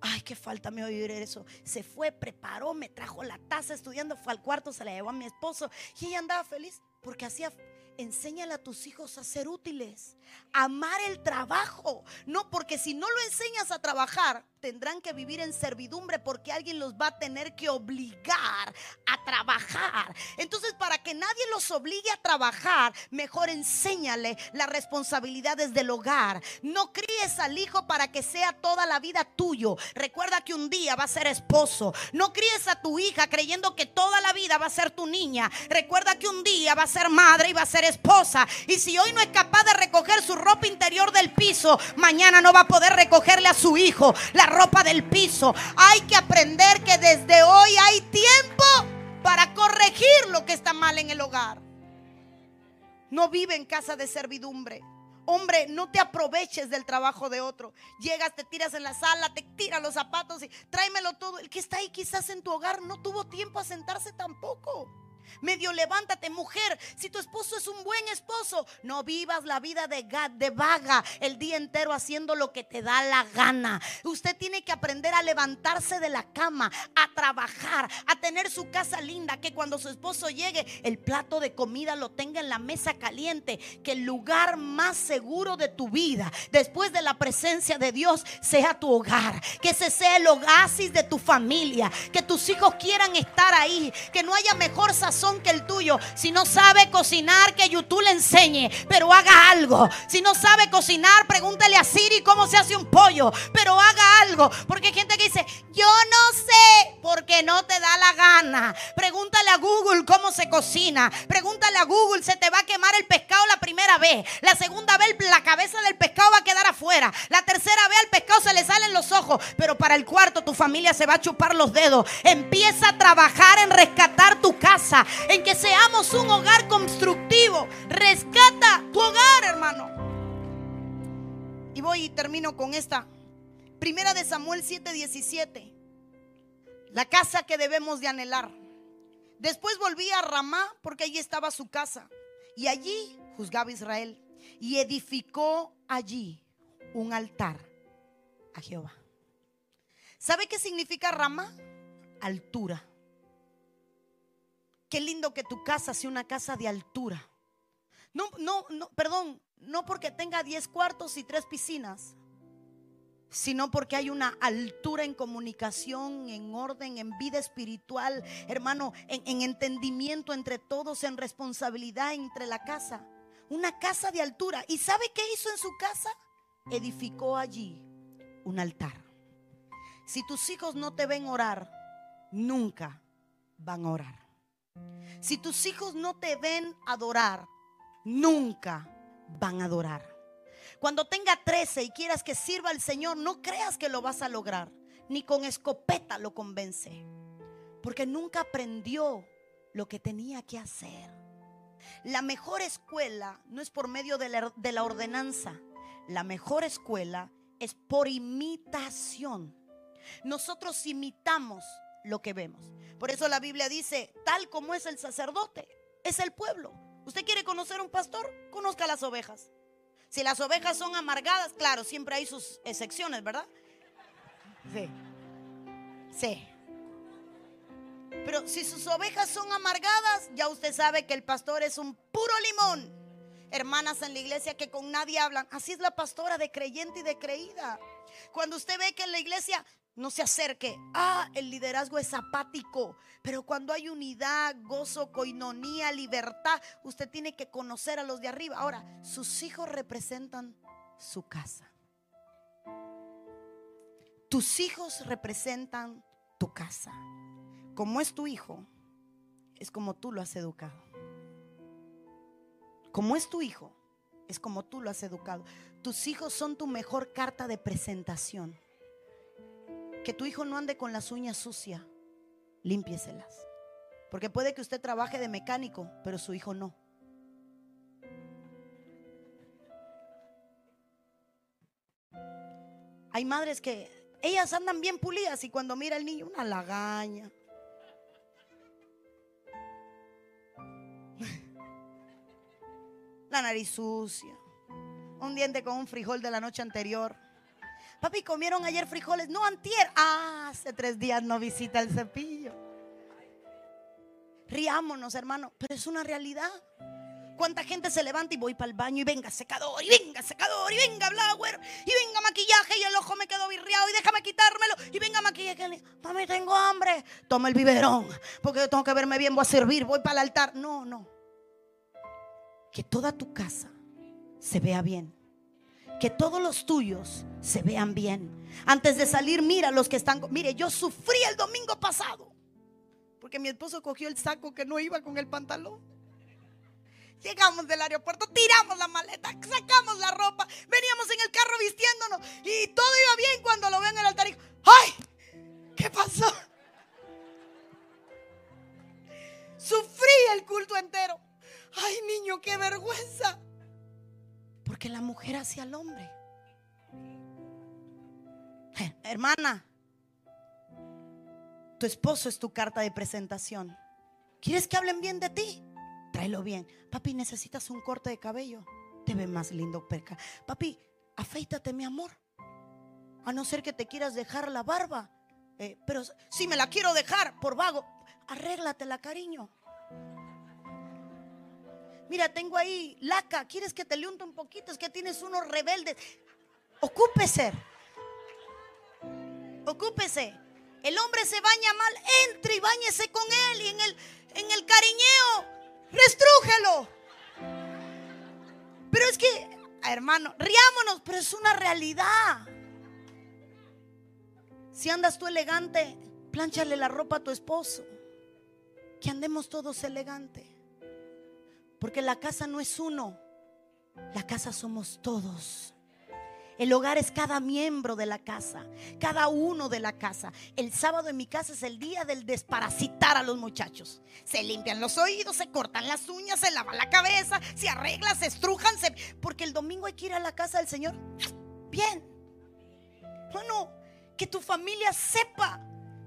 Speaker 1: Ay, qué falta me oír eso. Se fue, preparó, me trajo la taza estudiando, fue al cuarto, se la llevó a mi esposo y ella andaba feliz porque hacía enséñale a tus hijos a ser útiles, amar el trabajo. No, porque si no lo enseñas a trabajar, tendrán que vivir en servidumbre porque alguien los va a tener que obligar a trabajar. Entonces, para que nadie los obligue a trabajar, mejor enséñale las responsabilidades del hogar. No críes al hijo para que sea toda la vida tuyo. Recuerda que un día va a ser esposo. No críes a tu hija creyendo que toda la vida va a ser tu niña. Recuerda que un día va a ser madre y va a ser esposa. Y si hoy no es capaz de recoger su ropa interior del piso, mañana no va a poder recogerle a su hijo ropa del piso. Hay que aprender que desde hoy hay tiempo para corregir lo que está mal en el hogar. No vive en casa de servidumbre. Hombre, no te aproveches del trabajo de otro. Llegas, te tiras en la sala, te tiras los zapatos y tráemelo todo. El que está ahí quizás en tu hogar no tuvo tiempo a sentarse tampoco. Medio levántate, mujer. Si tu esposo es un buen esposo, no vivas la vida de, de vaga el día entero haciendo lo que te da la gana. Usted tiene que aprender a levantarse de la cama, a trabajar, a tener su casa linda, que cuando su esposo llegue, el plato de comida lo tenga en la mesa caliente, que el lugar más seguro de tu vida, después de la presencia de Dios, sea tu hogar, que ese sea el oasis de tu familia, que tus hijos quieran estar ahí, que no haya mejor que el tuyo. Si no sabe cocinar, que YouTube le enseñe, pero haga algo. Si no sabe cocinar, pregúntale a Siri cómo se hace un pollo, pero haga algo. Porque hay gente que dice, yo no sé, porque no te da la gana. Pregúntale a Google cómo se cocina. Pregúntale a Google, se te va a quemar el pescado la primera vez. La segunda vez la cabeza del pescado va a quedar afuera. La tercera vez al pescado se le salen los ojos. Pero para el cuarto tu familia se va a chupar los dedos. Empieza a trabajar en rescatar tu casa. En que seamos un hogar constructivo. Rescata tu hogar, hermano. Y voy y termino con esta. Primera de Samuel 7:17. La casa que debemos de anhelar. Después volví a Ramá porque allí estaba su casa. Y allí juzgaba Israel. Y edificó allí un altar a Jehová. ¿Sabe qué significa Ramá? Altura. Qué lindo que tu casa sea una casa de altura. No, no, no, perdón, no porque tenga 10 cuartos y tres piscinas, sino porque hay una altura en comunicación, en orden, en vida espiritual, hermano, en, en, entendimiento entre todos, en responsabilidad entre la casa. Una casa de altura. ¿Y sabe qué hizo en su casa? Edificó allí un altar. Si tus hijos no te ven orar, nunca van a orar. Si tus hijos no te ven adorar, nunca van a adorar. Cuando tenga 13 y quieras que sirva al Señor, no creas que lo vas a lograr. Ni con escopeta lo convence. Porque nunca aprendió lo que tenía que hacer. La mejor escuela no es por medio de la, de la ordenanza. La mejor escuela es por imitación. Nosotros imitamos lo que vemos. Por eso la Biblia dice, tal como es el sacerdote, es el pueblo. ¿Usted quiere conocer un pastor? Conozca las ovejas. Si las ovejas son amargadas, claro, siempre hay sus excepciones, ¿verdad? Sí. Sí. Pero si sus ovejas son amargadas, ya usted sabe que el pastor es un puro limón. Hermanas en la iglesia que con nadie hablan. Así es la pastora de creyente y de creída. Cuando usted ve que en la iglesia no se acerque. Ah, el liderazgo es apático. Pero cuando hay unidad, gozo, coinonía, libertad, usted tiene que conocer a los de arriba. Ahora, sus hijos representan su casa. Tus hijos representan tu casa. Como es tu hijo, es como tú lo has educado. Como es tu hijo, es como tú lo has educado. Tus hijos son tu mejor carta de presentación. Que tu hijo no ande con las uñas sucias, límpieselas. Porque puede que usted trabaje de mecánico, pero su hijo no. Hay madres que ellas andan bien pulidas y cuando mira al niño una lagaña. La nariz sucia. Un diente con un frijol de la noche anterior. Papi, ¿comieron ayer frijoles? No, antier. Ah, hace tres días no visita el cepillo. Riámonos, hermano, pero es una realidad. ¿Cuánta gente se levanta y voy para el baño y venga secador, y venga secador, y venga blower, y venga maquillaje y el ojo me quedó virreado y déjame quitármelo, y venga maquillaje? Mami, tengo hambre. Toma el biberón, porque yo tengo que verme bien, voy a servir, voy para el altar. No, no. Que toda tu casa se vea bien que todos los tuyos se vean bien. Antes de salir, mira los que están. Mire, yo sufrí el domingo pasado. Porque mi esposo cogió el saco que no iba con el pantalón. Llegamos del aeropuerto, tiramos la maleta, sacamos la ropa, veníamos en el carro vistiéndonos y todo iba bien cuando lo veo en el altar y ¡ay! ¿Qué pasó? Sufrí el culto entero. ¡Ay, niño, qué vergüenza! Porque la mujer hacia el hombre. Hermana, tu esposo es tu carta de presentación. ¿Quieres que hablen bien de ti? Tráelo bien. Papi, necesitas un corte de cabello. Te ve más lindo, perca. Papi, afeítate, mi amor. A no ser que te quieras dejar la barba. Eh, pero si me la quiero dejar por vago, arréglatela, cariño. Mira, tengo ahí laca. ¿Quieres que te le un poquito? Es que tienes unos rebeldes. Ocúpese. Ocúpese. El hombre se baña mal, entre y bañese con él. Y en el, en el cariñeo, restrújelo. Pero es que, hermano, riámonos, pero es una realidad. Si andas tú elegante, plánchale la ropa a tu esposo. Que andemos todos elegantes. Porque la casa no es uno, la casa somos todos. El hogar es cada miembro de la casa, cada uno de la casa. El sábado en mi casa es el día del desparasitar a los muchachos. Se limpian los oídos, se cortan las uñas, se lavan la cabeza, se arreglan, se estrujan, porque el domingo hay que ir a la casa del Señor. Bien. Bueno, que tu familia sepa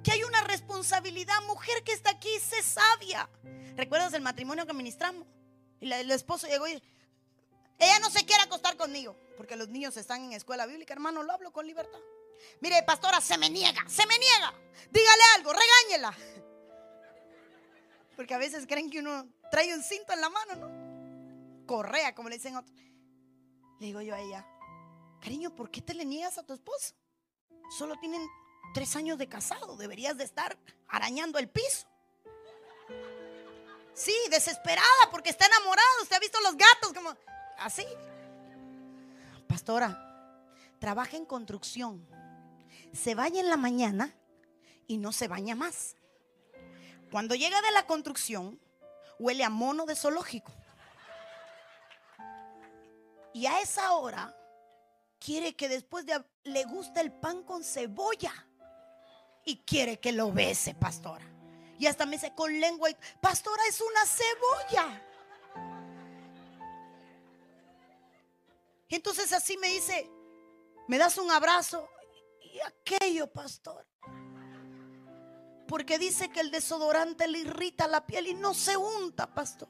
Speaker 1: que hay una responsabilidad. Mujer que está aquí, sé sabia. ¿Recuerdas el matrimonio que ministramos? Y el esposo llegó y ella no se quiere acostar conmigo, porque los niños están en escuela bíblica, hermano, lo hablo con libertad. Mire, pastora, se me niega, se me niega. Dígale algo, regáñela. Porque a veces creen que uno trae un cinto en la mano, ¿no? Correa, como le dicen otros. Le digo yo a ella, cariño, ¿por qué te le niegas a tu esposo? Solo tienen tres años de casado, deberías de estar arañando el piso. Sí, desesperada porque está enamorada. Usted ha visto los gatos como así. Pastora, trabaja en construcción. Se baña en la mañana y no se baña más. Cuando llega de la construcción, huele a mono de zoológico. Y a esa hora quiere que después de le guste el pan con cebolla y quiere que lo bese, pastora. Y hasta me dice con lengua, pastora, es una cebolla. entonces así me dice, me das un abrazo y aquello, pastor. Porque dice que el desodorante le irrita la piel y no se unta, pastor.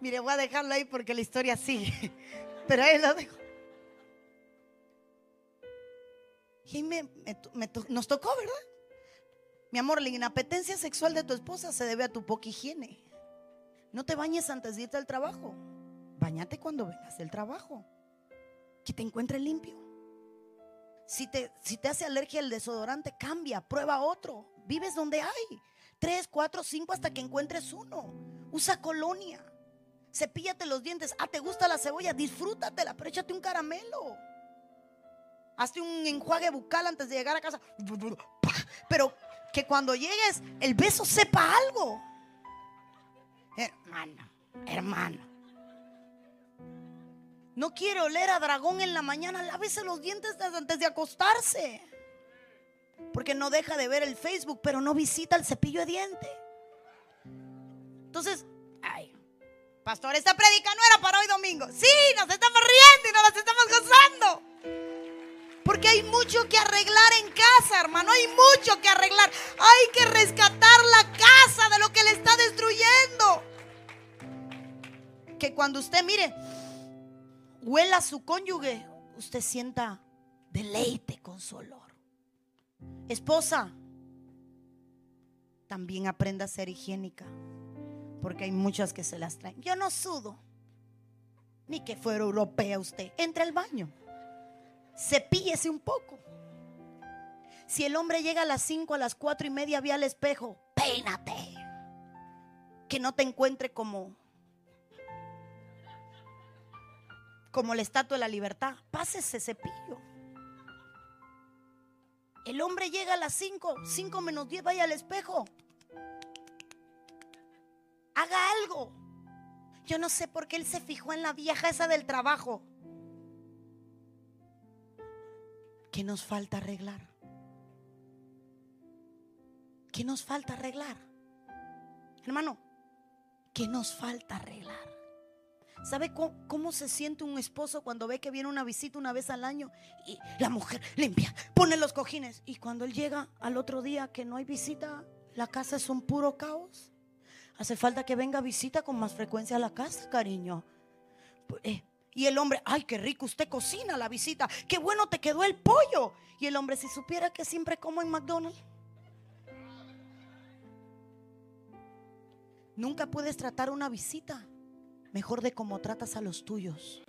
Speaker 1: Mire, voy a dejarlo ahí porque la historia sigue. Pero ahí lo dejo. Y nos tocó, ¿verdad? Mi amor, la inapetencia sexual de tu esposa se debe a tu poca higiene. No te bañes antes de irte al trabajo. Bañate cuando vengas del trabajo. Que te encuentre limpio. Si te, si te hace alergia el desodorante, cambia, prueba otro. Vives donde hay. Tres, cuatro, cinco hasta que encuentres uno. Usa colonia. Cepíllate los dientes. Ah, ¿te gusta la cebolla? Disfrútatela, pero échate un caramelo. Hazte un enjuague bucal antes de llegar a casa. Pero que cuando llegues el beso sepa algo. Hermano, hermano. No quiere oler a dragón en la mañana. Lávese los dientes antes de acostarse. Porque no deja de ver el Facebook, pero no visita el cepillo de diente. Entonces, ay, pastor, esta predica no era para hoy domingo. Sí, nos estamos riendo y nos estamos gozando. Porque hay mucho que arreglar en casa, hermano. Hay mucho que arreglar. Hay que rescatar la casa de lo que le está destruyendo. Que cuando usted mire, huela a su cónyuge, usted sienta deleite con su olor. Esposa, también aprenda a ser higiénica. Porque hay muchas que se las traen. Yo no sudo. Ni que fuera europea usted. Entra al baño cepíllese un poco. Si el hombre llega a las 5, a las 4 y media, ve al espejo, peínate. Que no te encuentre como como la estatua de la libertad. Pásese cepillo. El hombre llega a las 5, 5 menos 10, vaya al espejo. Haga algo. Yo no sé por qué él se fijó en la vieja esa del trabajo. ¿Qué nos falta arreglar? ¿Qué nos falta arreglar? Hermano, ¿qué nos falta arreglar? ¿Sabe cómo, se siente un esposo cuando ve que viene una visita una vez al año y la mujer limpia, pone los cojines y cuando él llega al otro día que no hay visita, la casa es un puro caos? Hace falta que venga visita con más frecuencia a la casa, cariño. Pues, eh, y el hombre, ay, qué rico, usted cocina la visita, qué bueno te quedó el pollo. Y el hombre, si supiera que siempre como en McDonald's. Nunca puedes tratar una visita mejor de cómo tratas a los tuyos.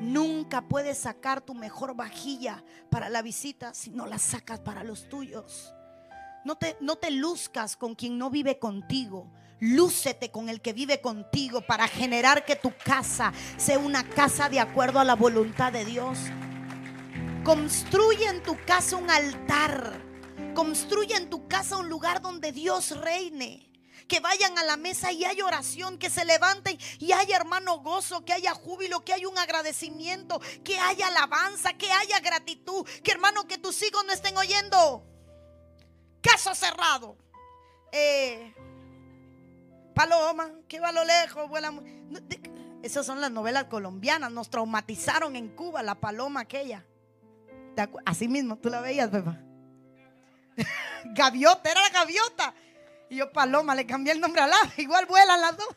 Speaker 1: Nunca puedes sacar tu mejor vajilla para la visita si no la sacas para los tuyos. No te, no te luzcas con quien no vive contigo. Lúcete con el que vive contigo para generar que tu casa sea una casa de acuerdo a la voluntad de Dios. Construye en tu casa un altar. Construye en tu casa un lugar donde Dios reine que vayan a la mesa y hay oración, que se levanten y haya hermano gozo, que haya júbilo, que haya un agradecimiento, que haya alabanza, que haya gratitud, que hermano que tus hijos no estén oyendo. Caso cerrado. Eh, paloma, que va a lo lejos, vuela. Esas son las novelas colombianas, nos traumatizaron en Cuba la paloma aquella. Así mismo, tú la veías, Pepa. gaviota, era la gaviota. Y yo, Paloma, le cambié el nombre a la. Igual vuelan las dos.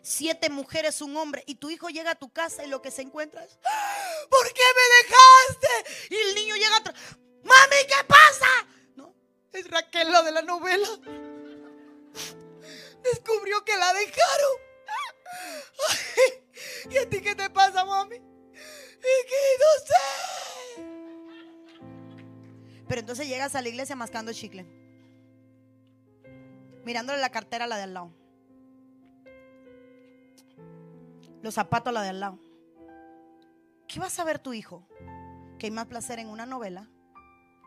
Speaker 1: Siete mujeres, un hombre. Y tu hijo llega a tu casa y lo que se encuentra es: ¿Por qué me dejaste? Y el niño llega atrás: Mami, ¿qué pasa? Es Raquel lo de la novela. Descubrió que la dejaron. ¿Y a ti qué te pasa, mami? Que no sé. Pero entonces llegas a la iglesia mascando chicle. Mirándole la cartera a la de al lado. Los zapatos a la de al lado. ¿Qué va a saber tu hijo? Que hay más placer en una novela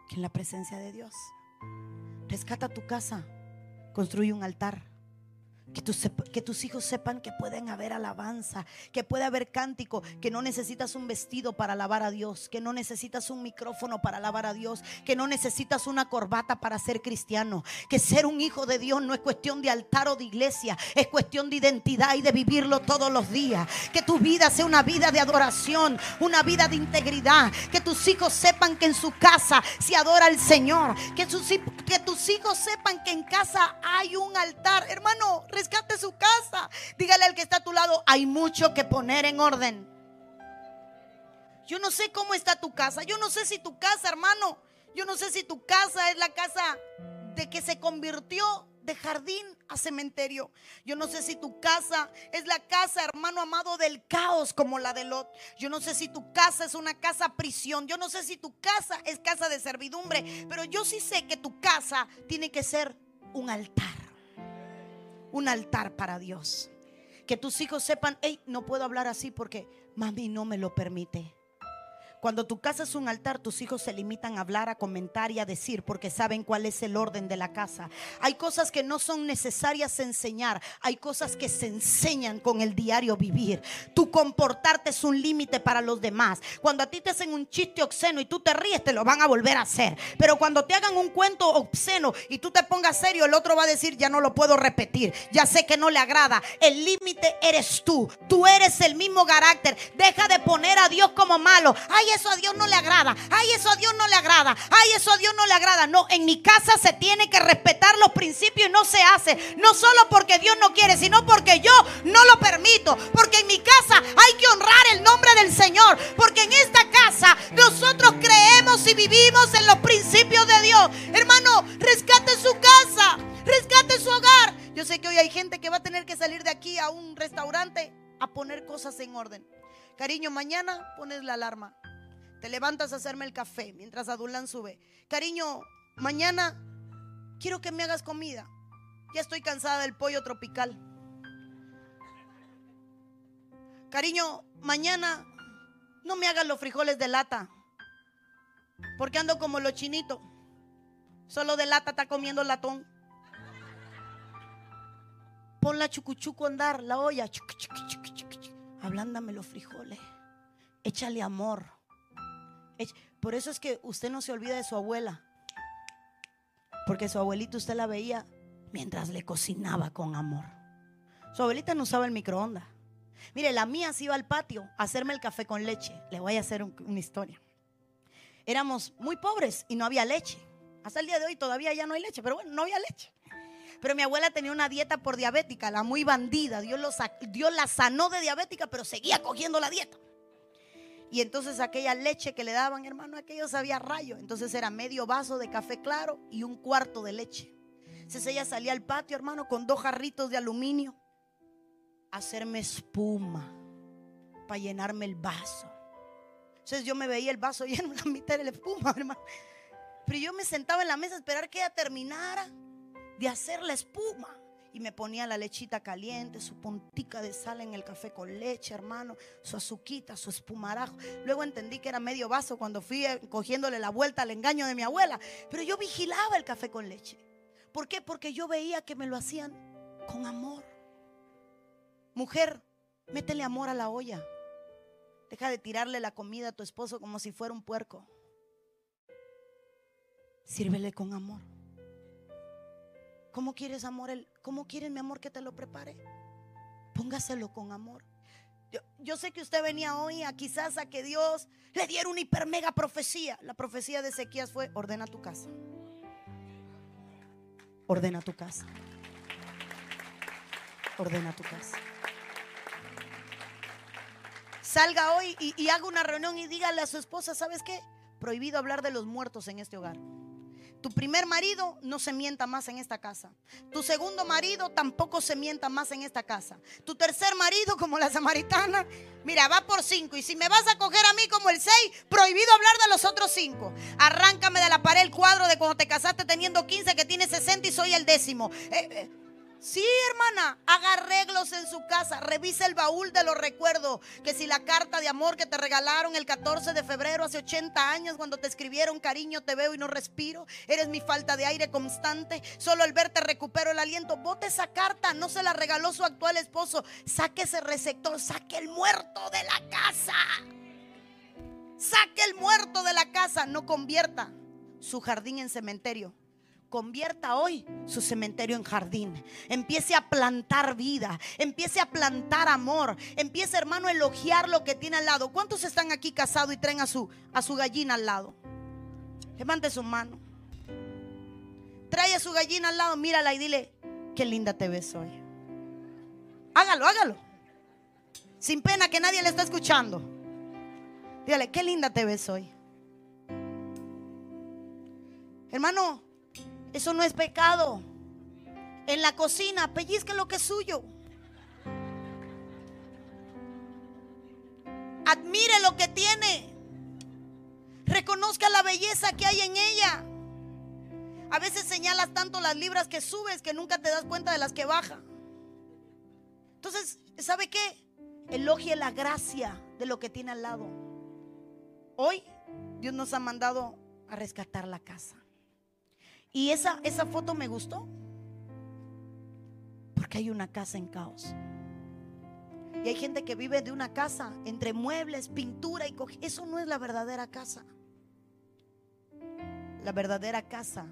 Speaker 1: que en la presencia de Dios. Rescata tu casa. Construye un altar. Que, tus hijos sepan que pueden haber alabanza, que puede haber cántico, que no necesitas un vestido para alabar a Dios, que no necesitas un micrófono para alabar a Dios, que no necesitas una corbata para ser cristiano, que ser un hijo de Dios no es cuestión de altar o de iglesia, es cuestión de identidad y de vivirlo todos los días. Que tu vida sea una vida de adoración, una vida de integridad, que tus hijos sepan que en su casa se adora al Señor, que, que tus hijos sepan que en casa hay un altar. Hermano, rescate su casa. Dígale al que está a tu lado, hay mucho que poner en orden. Yo no sé cómo está tu casa. Yo no sé si tu casa, hermano, yo no sé si tu casa es la casa de que se convirtió de jardín a cementerio. Yo no sé si tu casa es la casa, hermano amado, del caos como la de Lot. Yo no sé si tu casa es una casa prisión. Yo no sé si tu casa es casa de servidumbre. Pero yo sí sé que tu casa tiene que ser un altar un altar para Dios. Que tus hijos sepan, hey, no puedo hablar así porque mami no me lo permite. Cuando tu casa es un altar, tus hijos se limitan a hablar, a comentar y a decir porque saben cuál es el orden de la casa. Hay cosas que no son necesarias enseñar, hay cosas que se enseñan con el diario vivir. Tu comportarte es un límite para los demás. Cuando a ti te hacen un chiste obsceno y tú te ríes, te lo van a volver a hacer. Pero cuando te hagan un cuento obsceno y tú te pongas serio, el otro va a decir, ya no lo puedo repetir, ya sé que no le agrada. El límite eres tú, tú eres el mismo carácter. Deja de poner a Dios como malo. Ay, eso a Dios no le agrada. Ay, eso a Dios no le agrada. Ay, eso a Dios no le agrada. No, en mi casa se tiene que respetar los principios y no se hace. No solo porque Dios no quiere, sino porque yo no lo permito. Porque en mi casa hay que honrar el nombre del Señor. Porque en esta casa nosotros creemos y vivimos en los principios de Dios. Hermano, rescate su casa. Rescate su hogar. Yo sé que hoy hay gente que va a tener que salir de aquí a un restaurante a poner cosas en orden. Cariño, mañana pones la alarma. Te levantas a hacerme el café mientras Adulán sube. Cariño, mañana quiero que me hagas comida. Ya estoy cansada del pollo tropical. Cariño, mañana no me hagas los frijoles de lata. Porque ando como los chinitos. Solo de lata está comiendo latón. Pon la chucuchuco a andar, la olla. Ablándame los frijoles. Échale amor. Por eso es que usted no se olvida de su abuela. Porque su abuelita usted la veía mientras le cocinaba con amor. Su abuelita no usaba el microondas. Mire, la mía se iba al patio a hacerme el café con leche. Le voy a hacer una historia. Éramos muy pobres y no había leche. Hasta el día de hoy todavía ya no hay leche, pero bueno, no había leche. Pero mi abuela tenía una dieta por diabética, la muy bandida. Dios, la sanó de diabética, pero seguía cogiendo la dieta. Y entonces aquella leche que le daban, hermano, aquello sabía rayo. Entonces era medio vaso de café claro y un cuarto de leche. Entonces ella salía al patio, hermano, con dos jarritos de aluminio a hacerme espuma para llenarme el vaso. Entonces yo me veía el vaso lleno, la mitad de la espuma, hermano. Pero yo me sentaba en la mesa a esperar que ella terminara de hacer la espuma. Y me ponía la lechita caliente, su puntica de sal en el café con leche, hermano, su azuquita, su espumarajo. Luego entendí que era medio vaso cuando fui eh, cogiéndole la vuelta al engaño de mi abuela. Pero yo vigilaba el café con leche. ¿Por qué? Porque yo veía que me lo hacían con amor. Mujer, métele amor a la olla. Deja de tirarle la comida a tu esposo como si fuera un puerco. Sírvele con amor. ¿Cómo quieres amor? ¿Cómo quieres mi amor que te lo prepare? Póngaselo con amor. Yo, sé que usted venía hoy a quizás a que Dios le diera una hiper mega profecía. La profecía de Ezequías fue, ordena tu casa. Ordena tu casa. Ordena tu casa. Salga hoy y, y haga una reunión y dígale a su esposa, ¿sabes qué? Prohibido hablar de los muertos en este hogar. Tu primer marido no se mienta más en esta casa. Tu segundo marido tampoco se mienta más en esta casa. Tu tercer marido, como la samaritana, mira, va por cinco. Y si me vas a coger a mí como el seis, prohibido hablar de los otros cinco. Arráncame de la pared el cuadro de cuando te casaste teniendo 15, que tiene 60 y soy el décimo. Eh, eh, Sí, hermana, haga arreglos en su casa, revise el baúl de los recuerdos, que si la carta de amor que te regalaron el 14 de febrero hace 80 años cuando te escribieron cariño te veo y no respiro, eres mi falta de aire constante, solo al verte recupero el aliento, bote esa carta, no se la regaló su actual esposo, saque ese receptor, saque el muerto de la casa, saque el muerto de la casa, no convierta su jardín en cementerio convierta hoy su cementerio en jardín. Empiece a plantar vida, empiece a plantar amor, empiece hermano a elogiar lo que tiene al lado. ¿Cuántos están aquí casados y traen a su, a su gallina al lado? Levante su mano. Trae a su gallina al lado, mírala y dile, qué linda te ves hoy. Hágalo, hágalo. Sin pena que nadie le está escuchando. Dígale, qué linda te ves hoy. Hermano, eso no es pecado. En la cocina, pellizque lo que es suyo. Admire lo que tiene. Reconozca la belleza que hay en ella. A veces señalas tanto las libras que subes que nunca te das cuenta de las que baja. Entonces, ¿sabe qué? Elogie la gracia de lo que tiene al lado. Hoy Dios nos ha mandado a rescatar la casa. Y esa, esa foto me gustó. Porque hay una casa en caos. Y hay gente que vive de una casa entre muebles, pintura y Eso no es la verdadera casa. La verdadera casa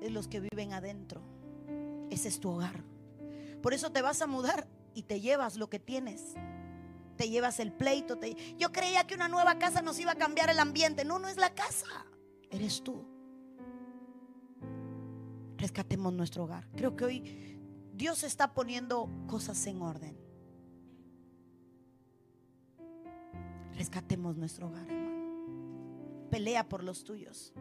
Speaker 1: es los que viven adentro. Ese es tu hogar. Por eso te vas a mudar y te llevas lo que tienes. Te llevas el pleito. Yo creía que una nueva casa nos iba a cambiar el ambiente. No, no es la casa. Eres tú rescatemos nuestro hogar. Creo que hoy Dios está poniendo cosas en orden. Rescatemos nuestro hogar, hermano. Pelea por los tuyos.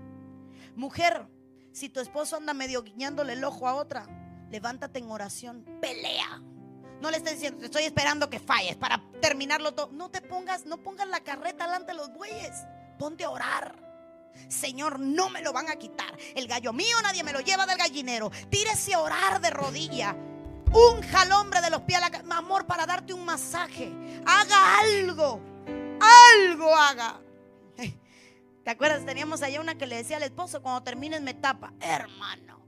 Speaker 1: Mujer, si tu esposo anda medio guiñándole el ojo a otra, levántate en oración, pelea. No le estés diciendo, te estoy esperando que falles para terminarlo todo. No te pongas, no pongas la carreta delante de los bueyes. Ponte a orar. Señor, no me lo van a quitar. El gallo mío nadie me lo lleva del gallinero. Tírese a orar de rodilla. Un jalombre de los pies a la amor para darte un masaje. Haga algo. Algo haga. ¿Te acuerdas? Teníamos allá una que le decía al esposo, cuando termines me tapa. Hermano.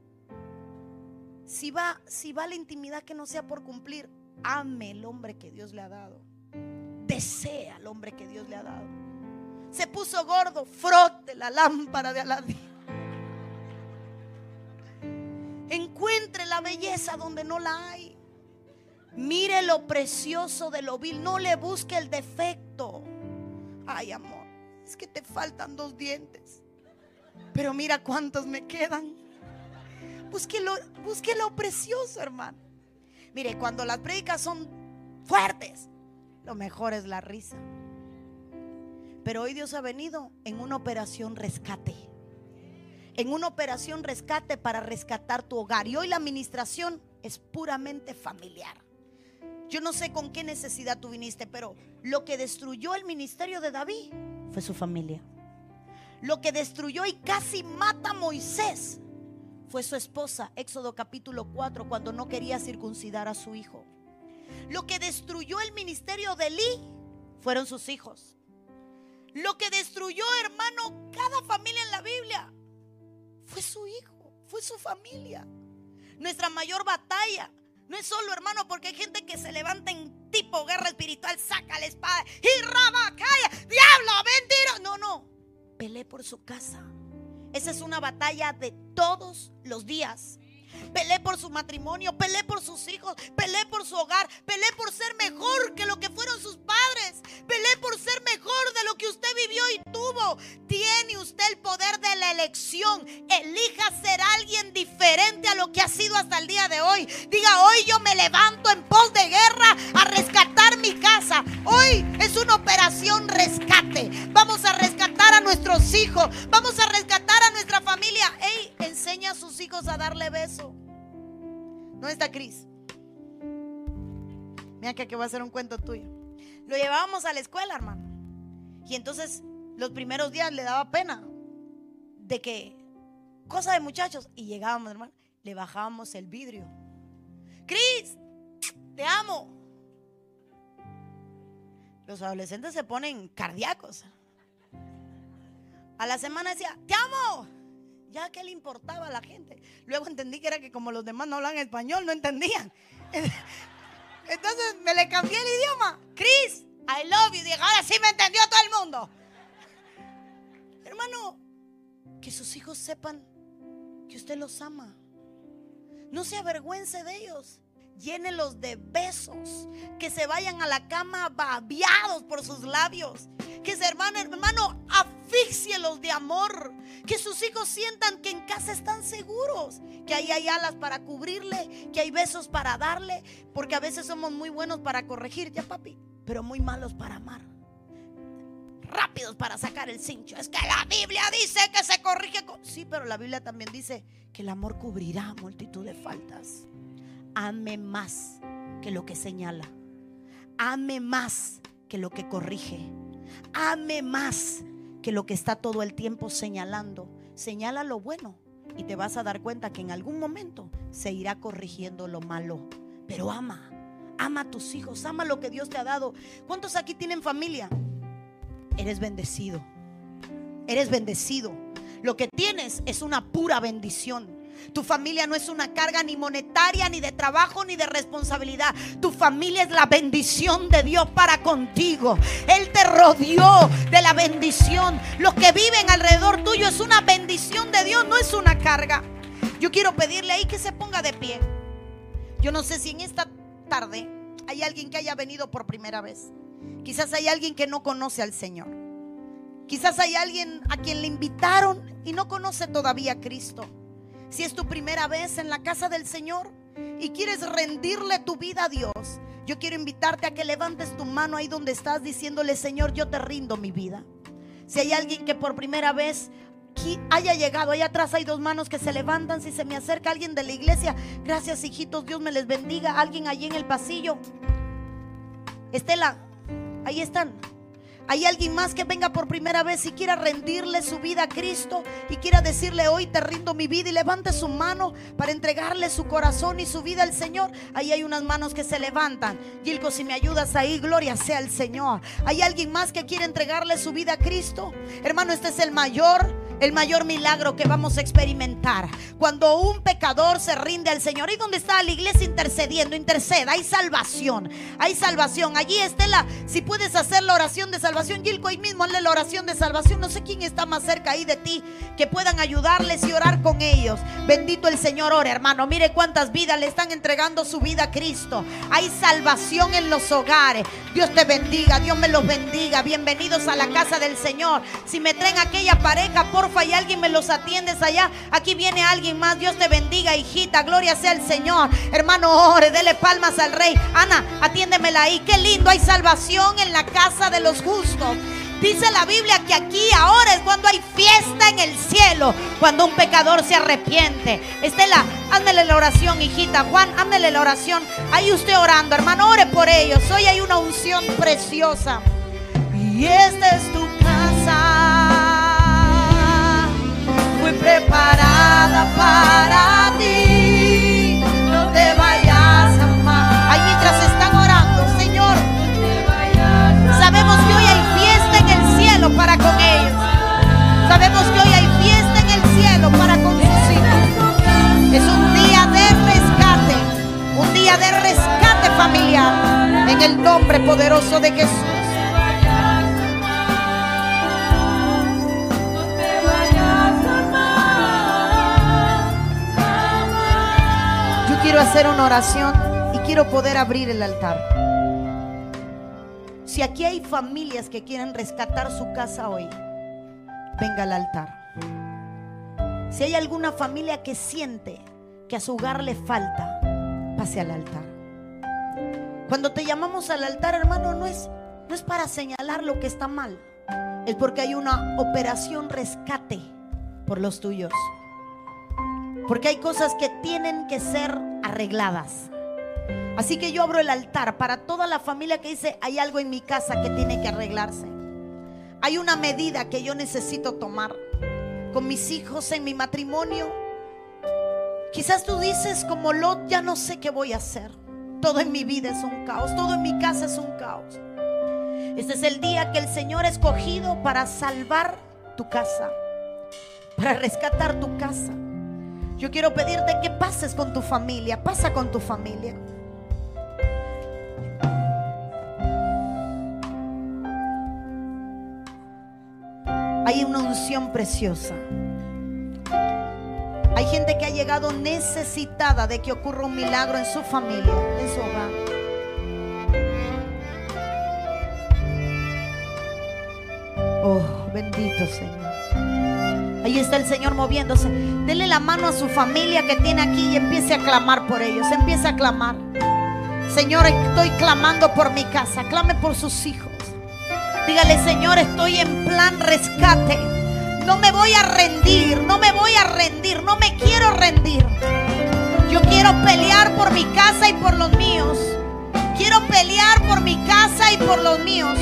Speaker 1: Si va, si va la intimidad que no sea por cumplir, ame el hombre que Dios le ha dado. Desea al hombre que Dios le ha dado se puso gordo, frote la lámpara de Aladín. Encuentre la belleza donde no la hay. Mire lo precioso de lo vil. No le busque el defecto. Ay, amor, es que te faltan dos dientes. Pero mira cuántos me quedan. Busque lo, busque lo precioso, hermano. Mire, cuando las prédicas son fuertes, lo mejor es la risa. Pero hoy Dios ha venido en una operación rescate. En una operación rescate para rescatar tu hogar. Y hoy la administración es puramente familiar. Yo no sé con qué necesidad tú viniste, pero lo que destruyó el ministerio de David fue su familia. Lo que destruyó y casi mata a Moisés fue su esposa, Éxodo capítulo 4, cuando no quería circuncidar a su hijo. Lo que destruyó el ministerio de Elí fueron sus hijos. Lo que destruyó, hermano, cada familia en la Biblia fue su hijo, fue su familia. Nuestra mayor batalla no es solo, hermano, porque hay gente que se levanta en tipo guerra espiritual, saca la espada y calla, diablo, mentira. No, no. Pelé por su casa. Esa es una batalla de todos los días. Pelé por su matrimonio, pelé por sus hijos, pelé por su hogar, pelé por ser mejor que lo que fueron sus padres, pelé por ser mejor de lo que usted vivió y tuvo. Tiene usted el poder de la elección. Elija ser alguien diferente a lo que ha sido hasta el día de hoy. Diga, hoy yo me levanto en pos de guerra a rescatar mi casa. Hoy es una operación rescate. Vamos a rescatar a nuestros hijos. Vamos a rescatar a nuestra familia. Ey, enseña a sus hijos a darle beso. ¿Dónde está Cris? Mira que aquí va a ser un cuento tuyo. Lo llevábamos a la escuela, hermano. Y entonces los primeros días le daba pena de que, cosa de muchachos, y llegábamos, hermano, le bajábamos el vidrio. Cris, te amo. Los adolescentes se ponen cardíacos. A la semana decía, te amo. Ya que le importaba a la gente. Luego entendí que era que como los demás no hablan español, no entendían. Entonces me le cambié el idioma. Chris, I love you. Dije, ahora sí me entendió todo el mundo. Hermano, que sus hijos sepan que usted los ama. No se avergüence de ellos. Llénelos de besos. Que se vayan a la cama babiados por sus labios. Que ese hermano, hermano, asfíxielos de amor. Que sus hijos sientan que en casa están seguros. Que ahí hay alas para cubrirle. Que hay besos para darle. Porque a veces somos muy buenos para corregir, ya papi. Pero muy malos para amar. Rápidos para sacar el cincho. Es que la Biblia dice que se corrige. Sí, pero la Biblia también dice que el amor cubrirá multitud de faltas ame más que lo que señala. Ame más que lo que corrige. Ame más que lo que está todo el tiempo señalando. Señala lo bueno y te vas a dar cuenta que en algún momento se irá corrigiendo lo malo. Pero ama, ama a tus hijos, ama lo que Dios te ha dado. ¿Cuántos aquí tienen familia? Eres bendecido. Eres bendecido. Lo que tienes es una pura bendición. Tu familia no es una carga ni monetaria, ni de trabajo, ni de responsabilidad. Tu familia es la bendición de Dios para contigo. Él te rodeó de la bendición. Los que viven alrededor tuyo es una bendición de Dios, no es una carga. Yo quiero pedirle ahí que se ponga de pie. Yo no sé si en esta tarde hay alguien que haya venido por primera vez. Quizás hay alguien que no conoce al Señor. Quizás hay alguien a quien le invitaron y no conoce todavía a Cristo. Si es tu primera vez en la casa del Señor y quieres rendirle tu vida a Dios, yo quiero invitarte a que levantes tu mano ahí donde estás diciéndole, Señor, yo te rindo mi vida. Si hay alguien que por primera vez haya llegado, allá atrás hay dos manos que se levantan, si se me acerca alguien de la iglesia, gracias hijitos, Dios me les bendiga, alguien allí en el pasillo. Estela, ahí están. Hay alguien más que venga por primera vez y quiera rendirle su vida a Cristo y quiera decirle hoy te rindo mi vida y levante su mano para entregarle su corazón y su vida al Señor. Ahí hay unas manos que se levantan. Gilco, si me ayudas ahí, gloria sea al Señor. Hay alguien más que quiere entregarle su vida a Cristo. Hermano, este es el mayor el mayor milagro que vamos a experimentar. Cuando un pecador se rinde al Señor. ¿Y donde está la iglesia intercediendo? Interceda. Hay salvación. Hay salvación. Allí está la. Si puedes hacer la oración de salvación, Gilco, ahí mismo hazle la oración de salvación. No sé quién está más cerca ahí de ti que puedan ayudarles y orar con ellos. Bendito el Señor, ora, hermano. Mire cuántas vidas le están entregando su vida a Cristo. Hay salvación en los hogares. Dios te bendiga. Dios me los bendiga. Bienvenidos a la casa del Señor. Si me traen aquella pareja, porfa, y alguien me los atiendes allá. Aquí viene alguien más. Dios te bendiga, hijita. Gloria sea el Señor. Hermano, ore, dele palmas al rey. Ana, atiéndemela ahí. Qué lindo. Hay salvación en la casa de los justos. Dice la Biblia que aquí ahora es cuando hay fiesta en el cielo, cuando un pecador se arrepiente. Estela, hándele la oración, hijita. Juan, hándele la oración. Ahí usted orando, hermano, ore por ellos. Hoy hay una unción preciosa. Y esta es tu casa. Preparada para ti. No te vayas a más. Ahí mientras están orando, Señor. Sabemos que hoy hay fiesta en el cielo para con ellos. Sabemos que hoy hay fiesta en el cielo para con sus hijos. Es un día de rescate, un día de rescate familiar en el nombre poderoso de Jesús. Hacer una oración y quiero poder abrir el altar. Si aquí hay familias que quieren rescatar su casa hoy, venga al altar. Si hay alguna familia que siente que a su hogar le falta, pase al altar. Cuando te llamamos al altar, hermano, no es, no es para señalar lo que está mal, es porque hay una operación rescate por los tuyos. Porque hay cosas que tienen que ser arregladas. Así que yo abro el altar para toda la familia que dice, hay algo en mi casa que tiene que arreglarse. Hay una medida que yo necesito tomar con mis hijos en mi matrimonio. Quizás tú dices, como Lot, ya no sé qué voy a hacer. Todo en mi vida es un caos, todo en mi casa es un caos. Este es el día que el Señor ha escogido para salvar tu casa, para rescatar tu casa. Yo quiero pedirte que pases con tu familia, pasa con tu familia. Hay una unción preciosa. Hay gente que ha llegado necesitada de que ocurra un milagro en su familia, en su hogar. Oh, bendito Señor. Ahí está el Señor moviéndose. Dele la mano a su familia que tiene aquí y empiece a clamar por ellos. Empiece a clamar. Señor, estoy clamando por mi casa. Clame por sus hijos. Dígale, Señor, estoy en plan rescate. No me voy a rendir, no me voy a rendir, no me quiero rendir. Yo quiero pelear por mi casa y por los míos. Quiero pelear por mi casa y por los míos.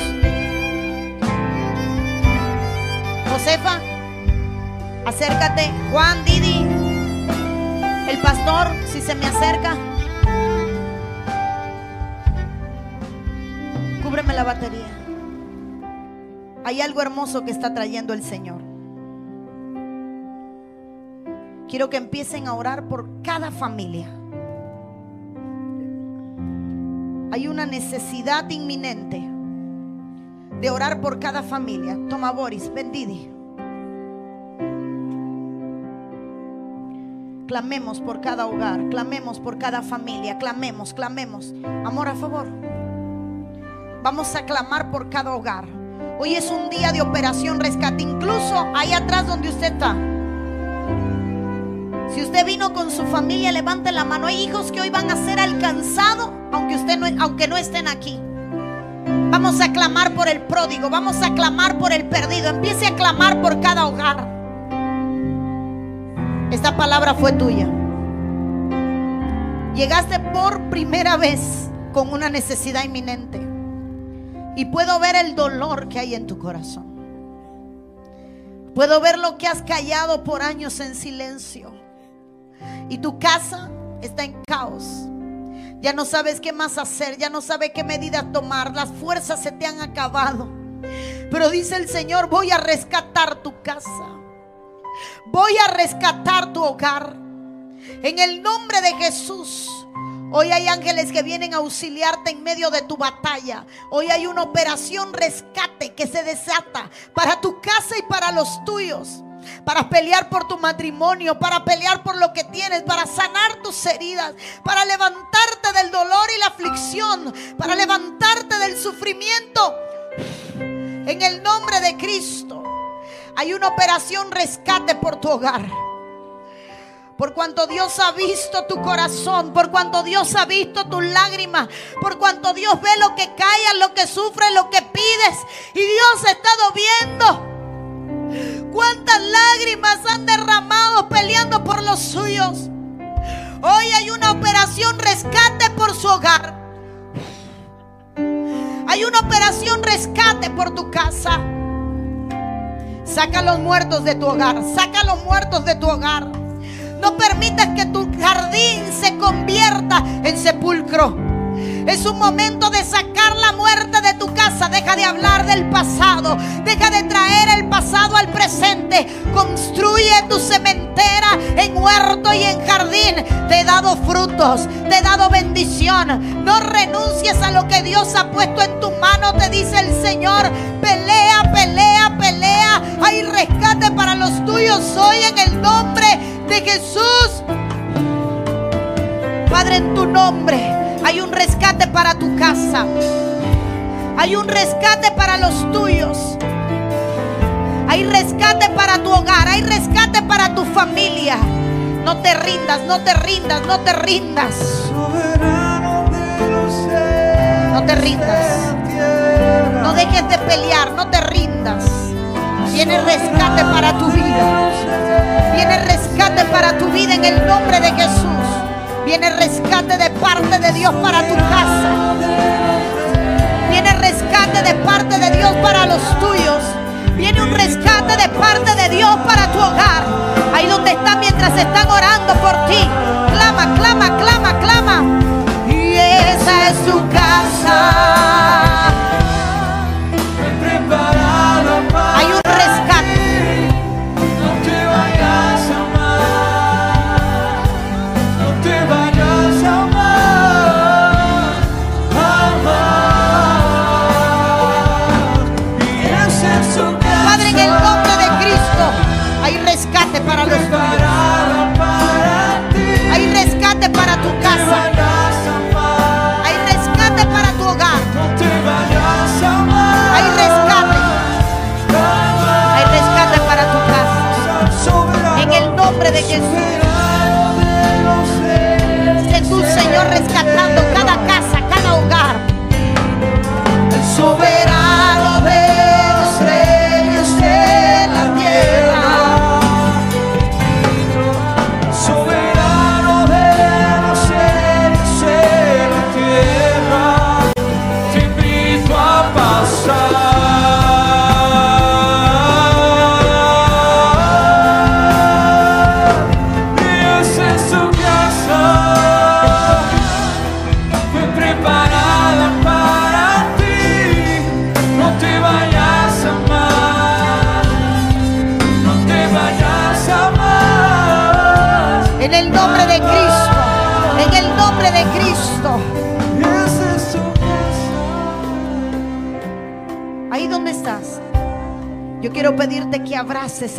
Speaker 1: Josefa, acércate. Juan, Didi, el pastor, si se me acerca. Cúbreme la batería. Hay algo hermoso que está trayendo el Señor. Quiero que empiecen a orar por cada familia. Hay una necesidad inminente de orar por cada familia. Toma Boris, bendidi. Clamemos por cada hogar, clamemos por cada familia, clamemos, clamemos. Amor a favor. Vamos a clamar por cada hogar. Hoy es un día de operación rescate, incluso ahí atrás donde usted está. Si usted vino con su familia, levante la mano. Hay hijos que hoy van a ser alcanzados, aunque usted aunque no estén aquí. Vamos a clamar por el pródigo, vamos a clamar por el perdido. Empiece a clamar por cada hogar. Esta palabra fue tuya. Llegaste por primera vez con una necesidad inminente. Y puedo ver el dolor que hay en tu corazón. Puedo ver lo que has callado por años en silencio. Y tu casa está en caos. Ya no sabes qué más hacer, ya no sabes qué medidas tomar. Las fuerzas se te han acabado. Pero dice el Señor, voy a rescatar tu casa. Voy a rescatar tu hogar. En el nombre de Jesús. Hoy hay ángeles que vienen a auxiliarte en medio de tu batalla. Hoy hay una operación rescate que se desata para tu casa y para los tuyos. Para pelear por tu matrimonio, para pelear por lo que tienes, para sanar tus heridas, para levantarte del dolor y la aflicción, para levantarte del sufrimiento. En el nombre de Cristo hay una operación rescate por tu hogar. Por cuanto Dios ha visto tu corazón, por cuanto Dios ha visto tus lágrimas, por cuanto Dios ve lo que callas, lo que sufres, lo que pides. Y Dios ha estado viendo cuántas lágrimas han derramado peleando por los suyos. Hoy hay una operación rescate por su hogar. Hay una operación rescate por tu casa. Saca los muertos de tu hogar. Saca los muertos de tu hogar. No permitas que tu jardín se convierta en sepulcro. Es un momento de sacar la muerte de tu casa. Deja de hablar del pasado. Deja de traer el pasado al presente. Construye tu cementera en huerto y en jardín. Te he dado frutos. Te he dado bendición. No renuncies a lo que Dios ha puesto en tu mano. Te dice el Señor. Pelea, pelea, pelea. Hay rescate para los tuyos hoy en el nombre de Jesús. Padre, en tu nombre. Hay un rescate para tu casa. Hay un rescate para los tuyos. Hay rescate para tu hogar. Hay rescate para tu familia. No te rindas, no te rindas, no te rindas. No te rindas. No dejes de pelear, no te rindas. Viene rescate para tu vida. Viene rescate para tu vida en el nombre de Jesús. Viene rescate de parte de Dios para tu casa. Viene rescate de parte de Dios para los tuyos. Viene un rescate de parte de Dios para tu hogar. Ahí donde están mientras están orando por ti. Clama, clama, clama, clama. Y esa es tu casa. Señor,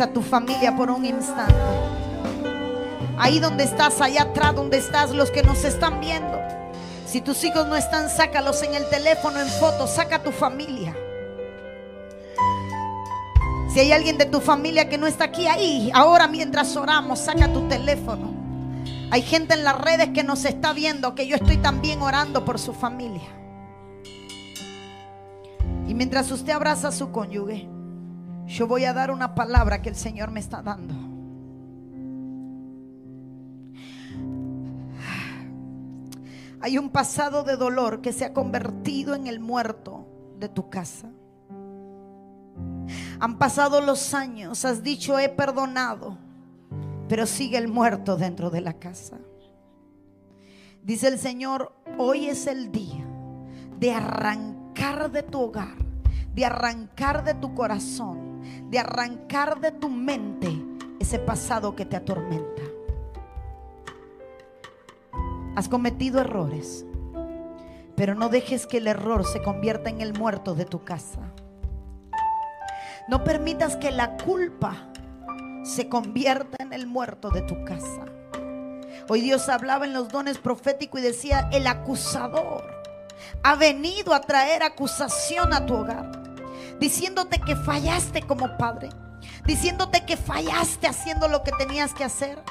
Speaker 2: a tu
Speaker 1: familia por un instante. Ahí donde estás, allá atrás donde estás, los que nos están viendo. Si tus hijos no están, sácalos en el teléfono, en fotos, saca a tu familia. Si hay alguien de tu familia que no está aquí, ahí, ahora mientras oramos, saca tu teléfono. Hay gente en las redes que nos está viendo, que yo estoy también orando por su familia. Y mientras usted abraza a su cónyuge, yo voy a dar una palabra que el Señor me está dando. Hay un pasado de dolor que se ha convertido en el muerto de tu casa. Han pasado los años, has dicho he perdonado, pero sigue el muerto dentro de la casa. Dice el Señor, hoy es el día de arrancar de tu hogar, de arrancar de tu corazón, de arrancar de tu mente ese pasado que te atormenta. Has cometido errores, pero no dejes que el error se convierta en el muerto de tu casa. No permitas que la culpa se convierta en el muerto de tu casa. Hoy Dios hablaba en los dones proféticos y decía, el acusador ha venido a traer acusación a tu hogar, diciéndote que fallaste como padre, diciéndote que fallaste haciendo lo que tenías que hacer.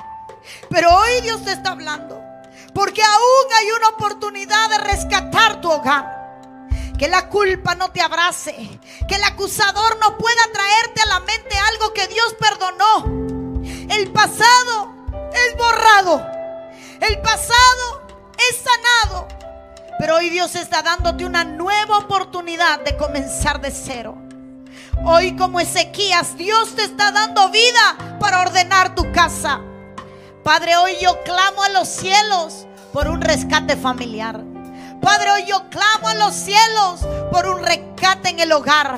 Speaker 1: Pero hoy Dios te está hablando, porque aún hay una oportunidad de rescatar tu hogar. Que la culpa no te abrace. Que el acusador no pueda traerte a la mente algo que Dios perdonó. El pasado Hoy Dios está dándote una nueva oportunidad de comenzar de cero. Hoy como Ezequías, Dios te está dando vida para ordenar tu casa. Padre, hoy yo clamo a los cielos por un rescate familiar. Padre, hoy yo clamo a los cielos por un rescate en el hogar.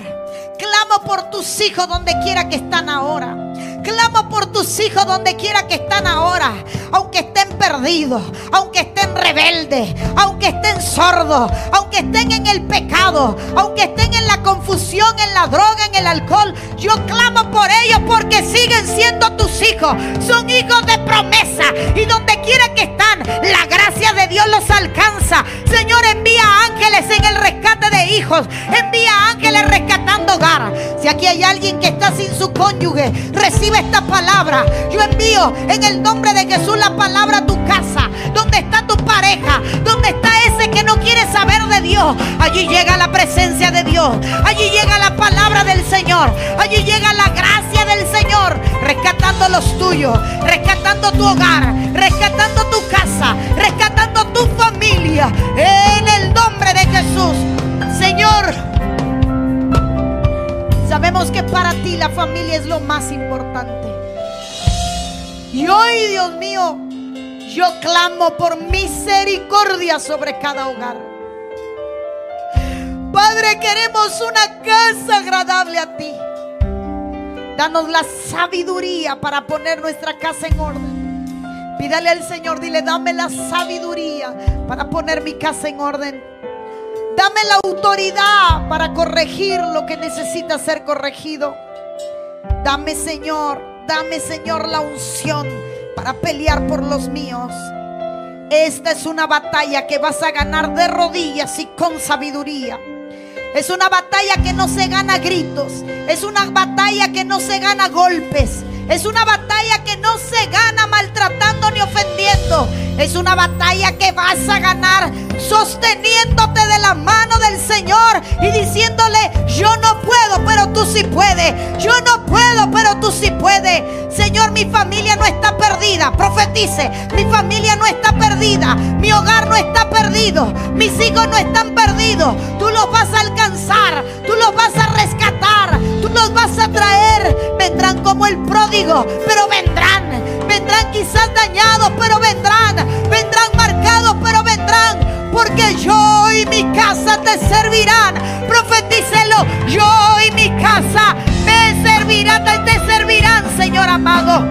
Speaker 1: Clamo por tus hijos donde quiera que están ahora. Clamo por tus hijos donde quiera que están ahora. Aunque estén perdidos, aunque estén rebeldes, aunque estén sordos, aunque estén en el pecado, aunque estén en la confusión, en la droga, en el alcohol. Yo clamo por ellos porque siguen siendo tus hijos. Son hijos de promesa. Y donde quiera que están, la gracia de Dios los alcanza. Señor, envía ángeles en el rescate de hijos. Envía ángeles rescatando hogar. Si aquí hay alguien que está sin su cónyuge, recibe esta palabra. Yo envío en el nombre de Jesús la palabra a tu casa. Donde está tu pareja, donde está ese que no quiere saber de Dios. Allí llega la presencia de Dios. Allí llega la palabra del Señor. Allí llega la gracia del Señor. Rescatando los tuyos. Rescatando tu hogar. Rescatando tu casa. Rescatando tu familia. En el nombre de Jesús. Señor. Sabemos que para ti la familia es lo más importante. Y hoy, Dios mío, yo clamo por misericordia sobre cada hogar. Padre, queremos una casa agradable a ti. Danos la sabiduría para poner nuestra casa en orden. Pídale al Señor, dile, dame la sabiduría para poner mi casa en orden. Dame la autoridad para corregir lo que necesita ser corregido. Dame, Señor, dame, Señor, la unción para pelear por los míos. Esta es una batalla que vas a ganar de rodillas y con sabiduría. Es una batalla que no se gana gritos. Es una batalla que no se gana golpes. Es una batalla que no se gana maltratando ni ofendiendo. Es una batalla que vas a ganar sosteniéndote de la mano del Señor y diciéndole, yo no puedo, pero tú sí puedes. Yo no puedo, pero tú sí puedes. Señor, mi familia no está perdida. Profetice, mi familia no está perdida. Mi hogar no está perdido. Mis hijos no están perdidos. Tú los vas a alcanzar. Tú los vas a rescatar. Los vas a traer. Vendrán como el pródigo, pero vendrán. Vendrán quizás dañados, pero vendrán. Vendrán marcados, pero vendrán. Porque yo y mi casa te servirán. Profetícelo. Yo y mi casa me servirán y te servirán, Señor amado.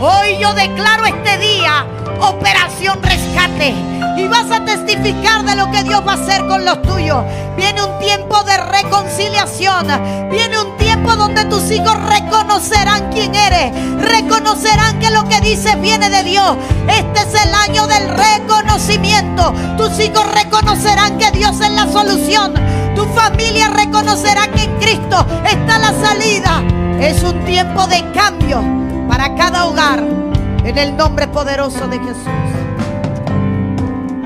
Speaker 1: Hoy yo declaro este día operación rescate. Y vas a testificar de lo que Dios va a hacer con los tuyos. Viene un tiempo de reconciliación. Viene un tiempo donde tus hijos reconocerán quién eres. Reconocerán que lo que dices viene de Dios. Este es el año del reconocimiento. Tus hijos reconocerán que Dios es la solución. Tu familia reconocerá que en Cristo está la salida. Es un tiempo de cambio para cada hogar. En el nombre poderoso de Jesús.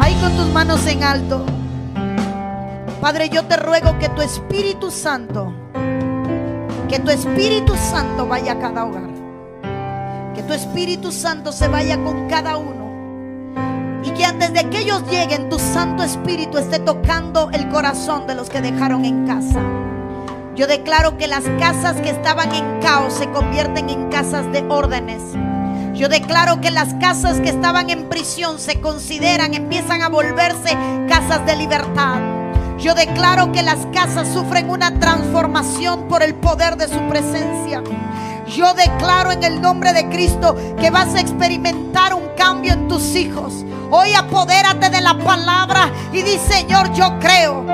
Speaker 1: Ahí con tus manos en alto. Padre, yo te ruego que tu Espíritu Santo, que tu Espíritu Santo vaya a cada hogar. Que tu Espíritu Santo se vaya con cada uno. Y que antes de que ellos lleguen, tu Santo Espíritu esté tocando el corazón de los que dejaron en casa. Yo declaro que las casas que estaban en caos se convierten en casas de órdenes. Yo declaro que las casas que estaban en prisión se consideran, empiezan a volverse casas de libertad. Yo declaro que las casas sufren una transformación por el poder de su presencia. Yo declaro en el nombre de Cristo que vas a experimentar un cambio en tus hijos. Hoy apodérate de la palabra y di, Señor, yo creo.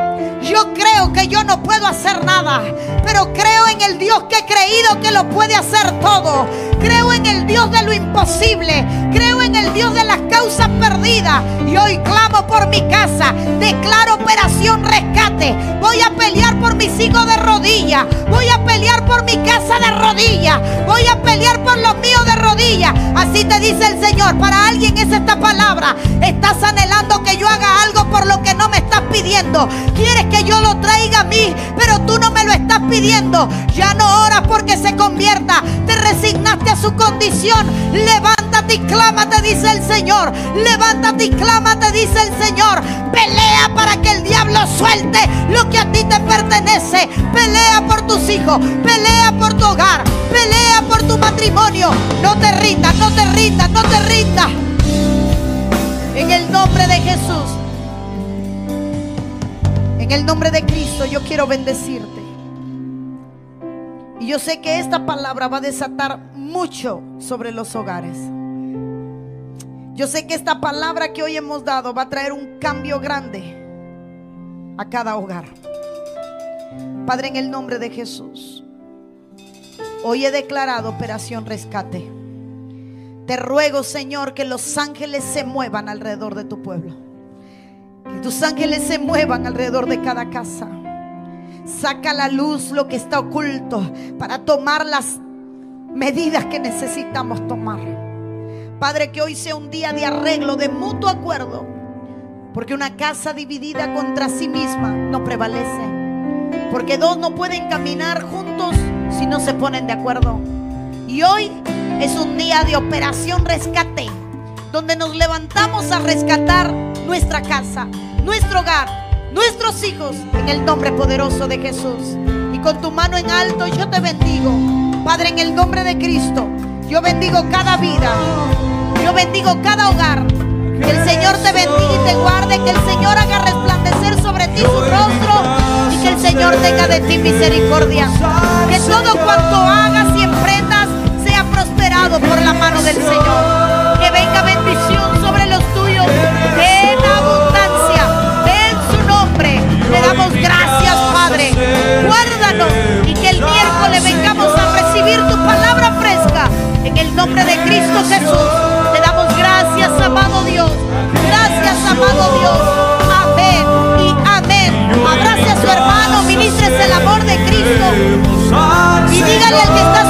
Speaker 1: Yo creo que yo no puedo hacer nada, pero creo en el Dios que he creído que lo puede hacer todo. Creo en el Dios de lo imposible. Creo en el Dios de las causas perdidas. Y hoy clamo por mi casa. Declaro operación rescate. Voy a pelear por mis hijos de rodillas. Voy a pelear por mi casa de rodillas. Voy a pelear por los míos de rodillas. Así te dice el Señor. Para alguien es esta palabra. Estás anhelando que yo haga algo por lo que no me Quieres que yo lo traiga a mí, pero tú no me lo estás pidiendo. Ya no oras porque se convierta. Te resignaste a su condición. Levántate y clama, te dice el Señor. Levántate y clama, te dice el Señor. Pelea para que el diablo suelte lo que a ti te pertenece. Pelea por tus hijos. Pelea por tu hogar. Pelea por tu matrimonio. No te rindas, no te rindas, no te rindas. En el nombre de Jesús. En el nombre de Cristo yo quiero bendecirte. Y yo sé que esta palabra va a desatar mucho sobre los hogares. Yo sé que esta palabra que hoy hemos dado va a traer un cambio grande a cada hogar. Padre, en el nombre de Jesús, hoy he declarado operación rescate. Te ruego, Señor, que los ángeles se muevan alrededor de tu pueblo. Que tus ángeles se muevan alrededor de cada casa. Saca a la luz lo que está oculto para tomar las medidas que necesitamos tomar. Padre, que hoy sea un día de arreglo, de mutuo acuerdo. Porque una casa dividida contra sí misma no prevalece. Porque dos no pueden caminar juntos si no se ponen de acuerdo. Y hoy es un día de operación rescate, donde nos levantamos a rescatar nuestra casa, nuestro hogar, nuestros hijos, en el nombre poderoso de Jesús. Y con tu mano en alto yo te bendigo. Padre, en el nombre de Cristo, yo bendigo cada vida. Yo bendigo cada hogar. Que el Señor te bendiga y te guarde. Que el Señor haga resplandecer sobre ti su rostro. Y que el Señor tenga de ti misericordia. Que todo cuanto hagas y emprendas sea prosperado por la mano del Señor. Que venga bendición sobre los tuyos Te damos gracias, Padre. Guárdanos y que el miércoles vengamos a recibir tu palabra fresca. En el nombre de Cristo Jesús, te damos gracias, amado Dios. Gracias, amado Dios. Amén y amén. Abrace a su hermano, ministres el amor de Cristo. Y dígale al que está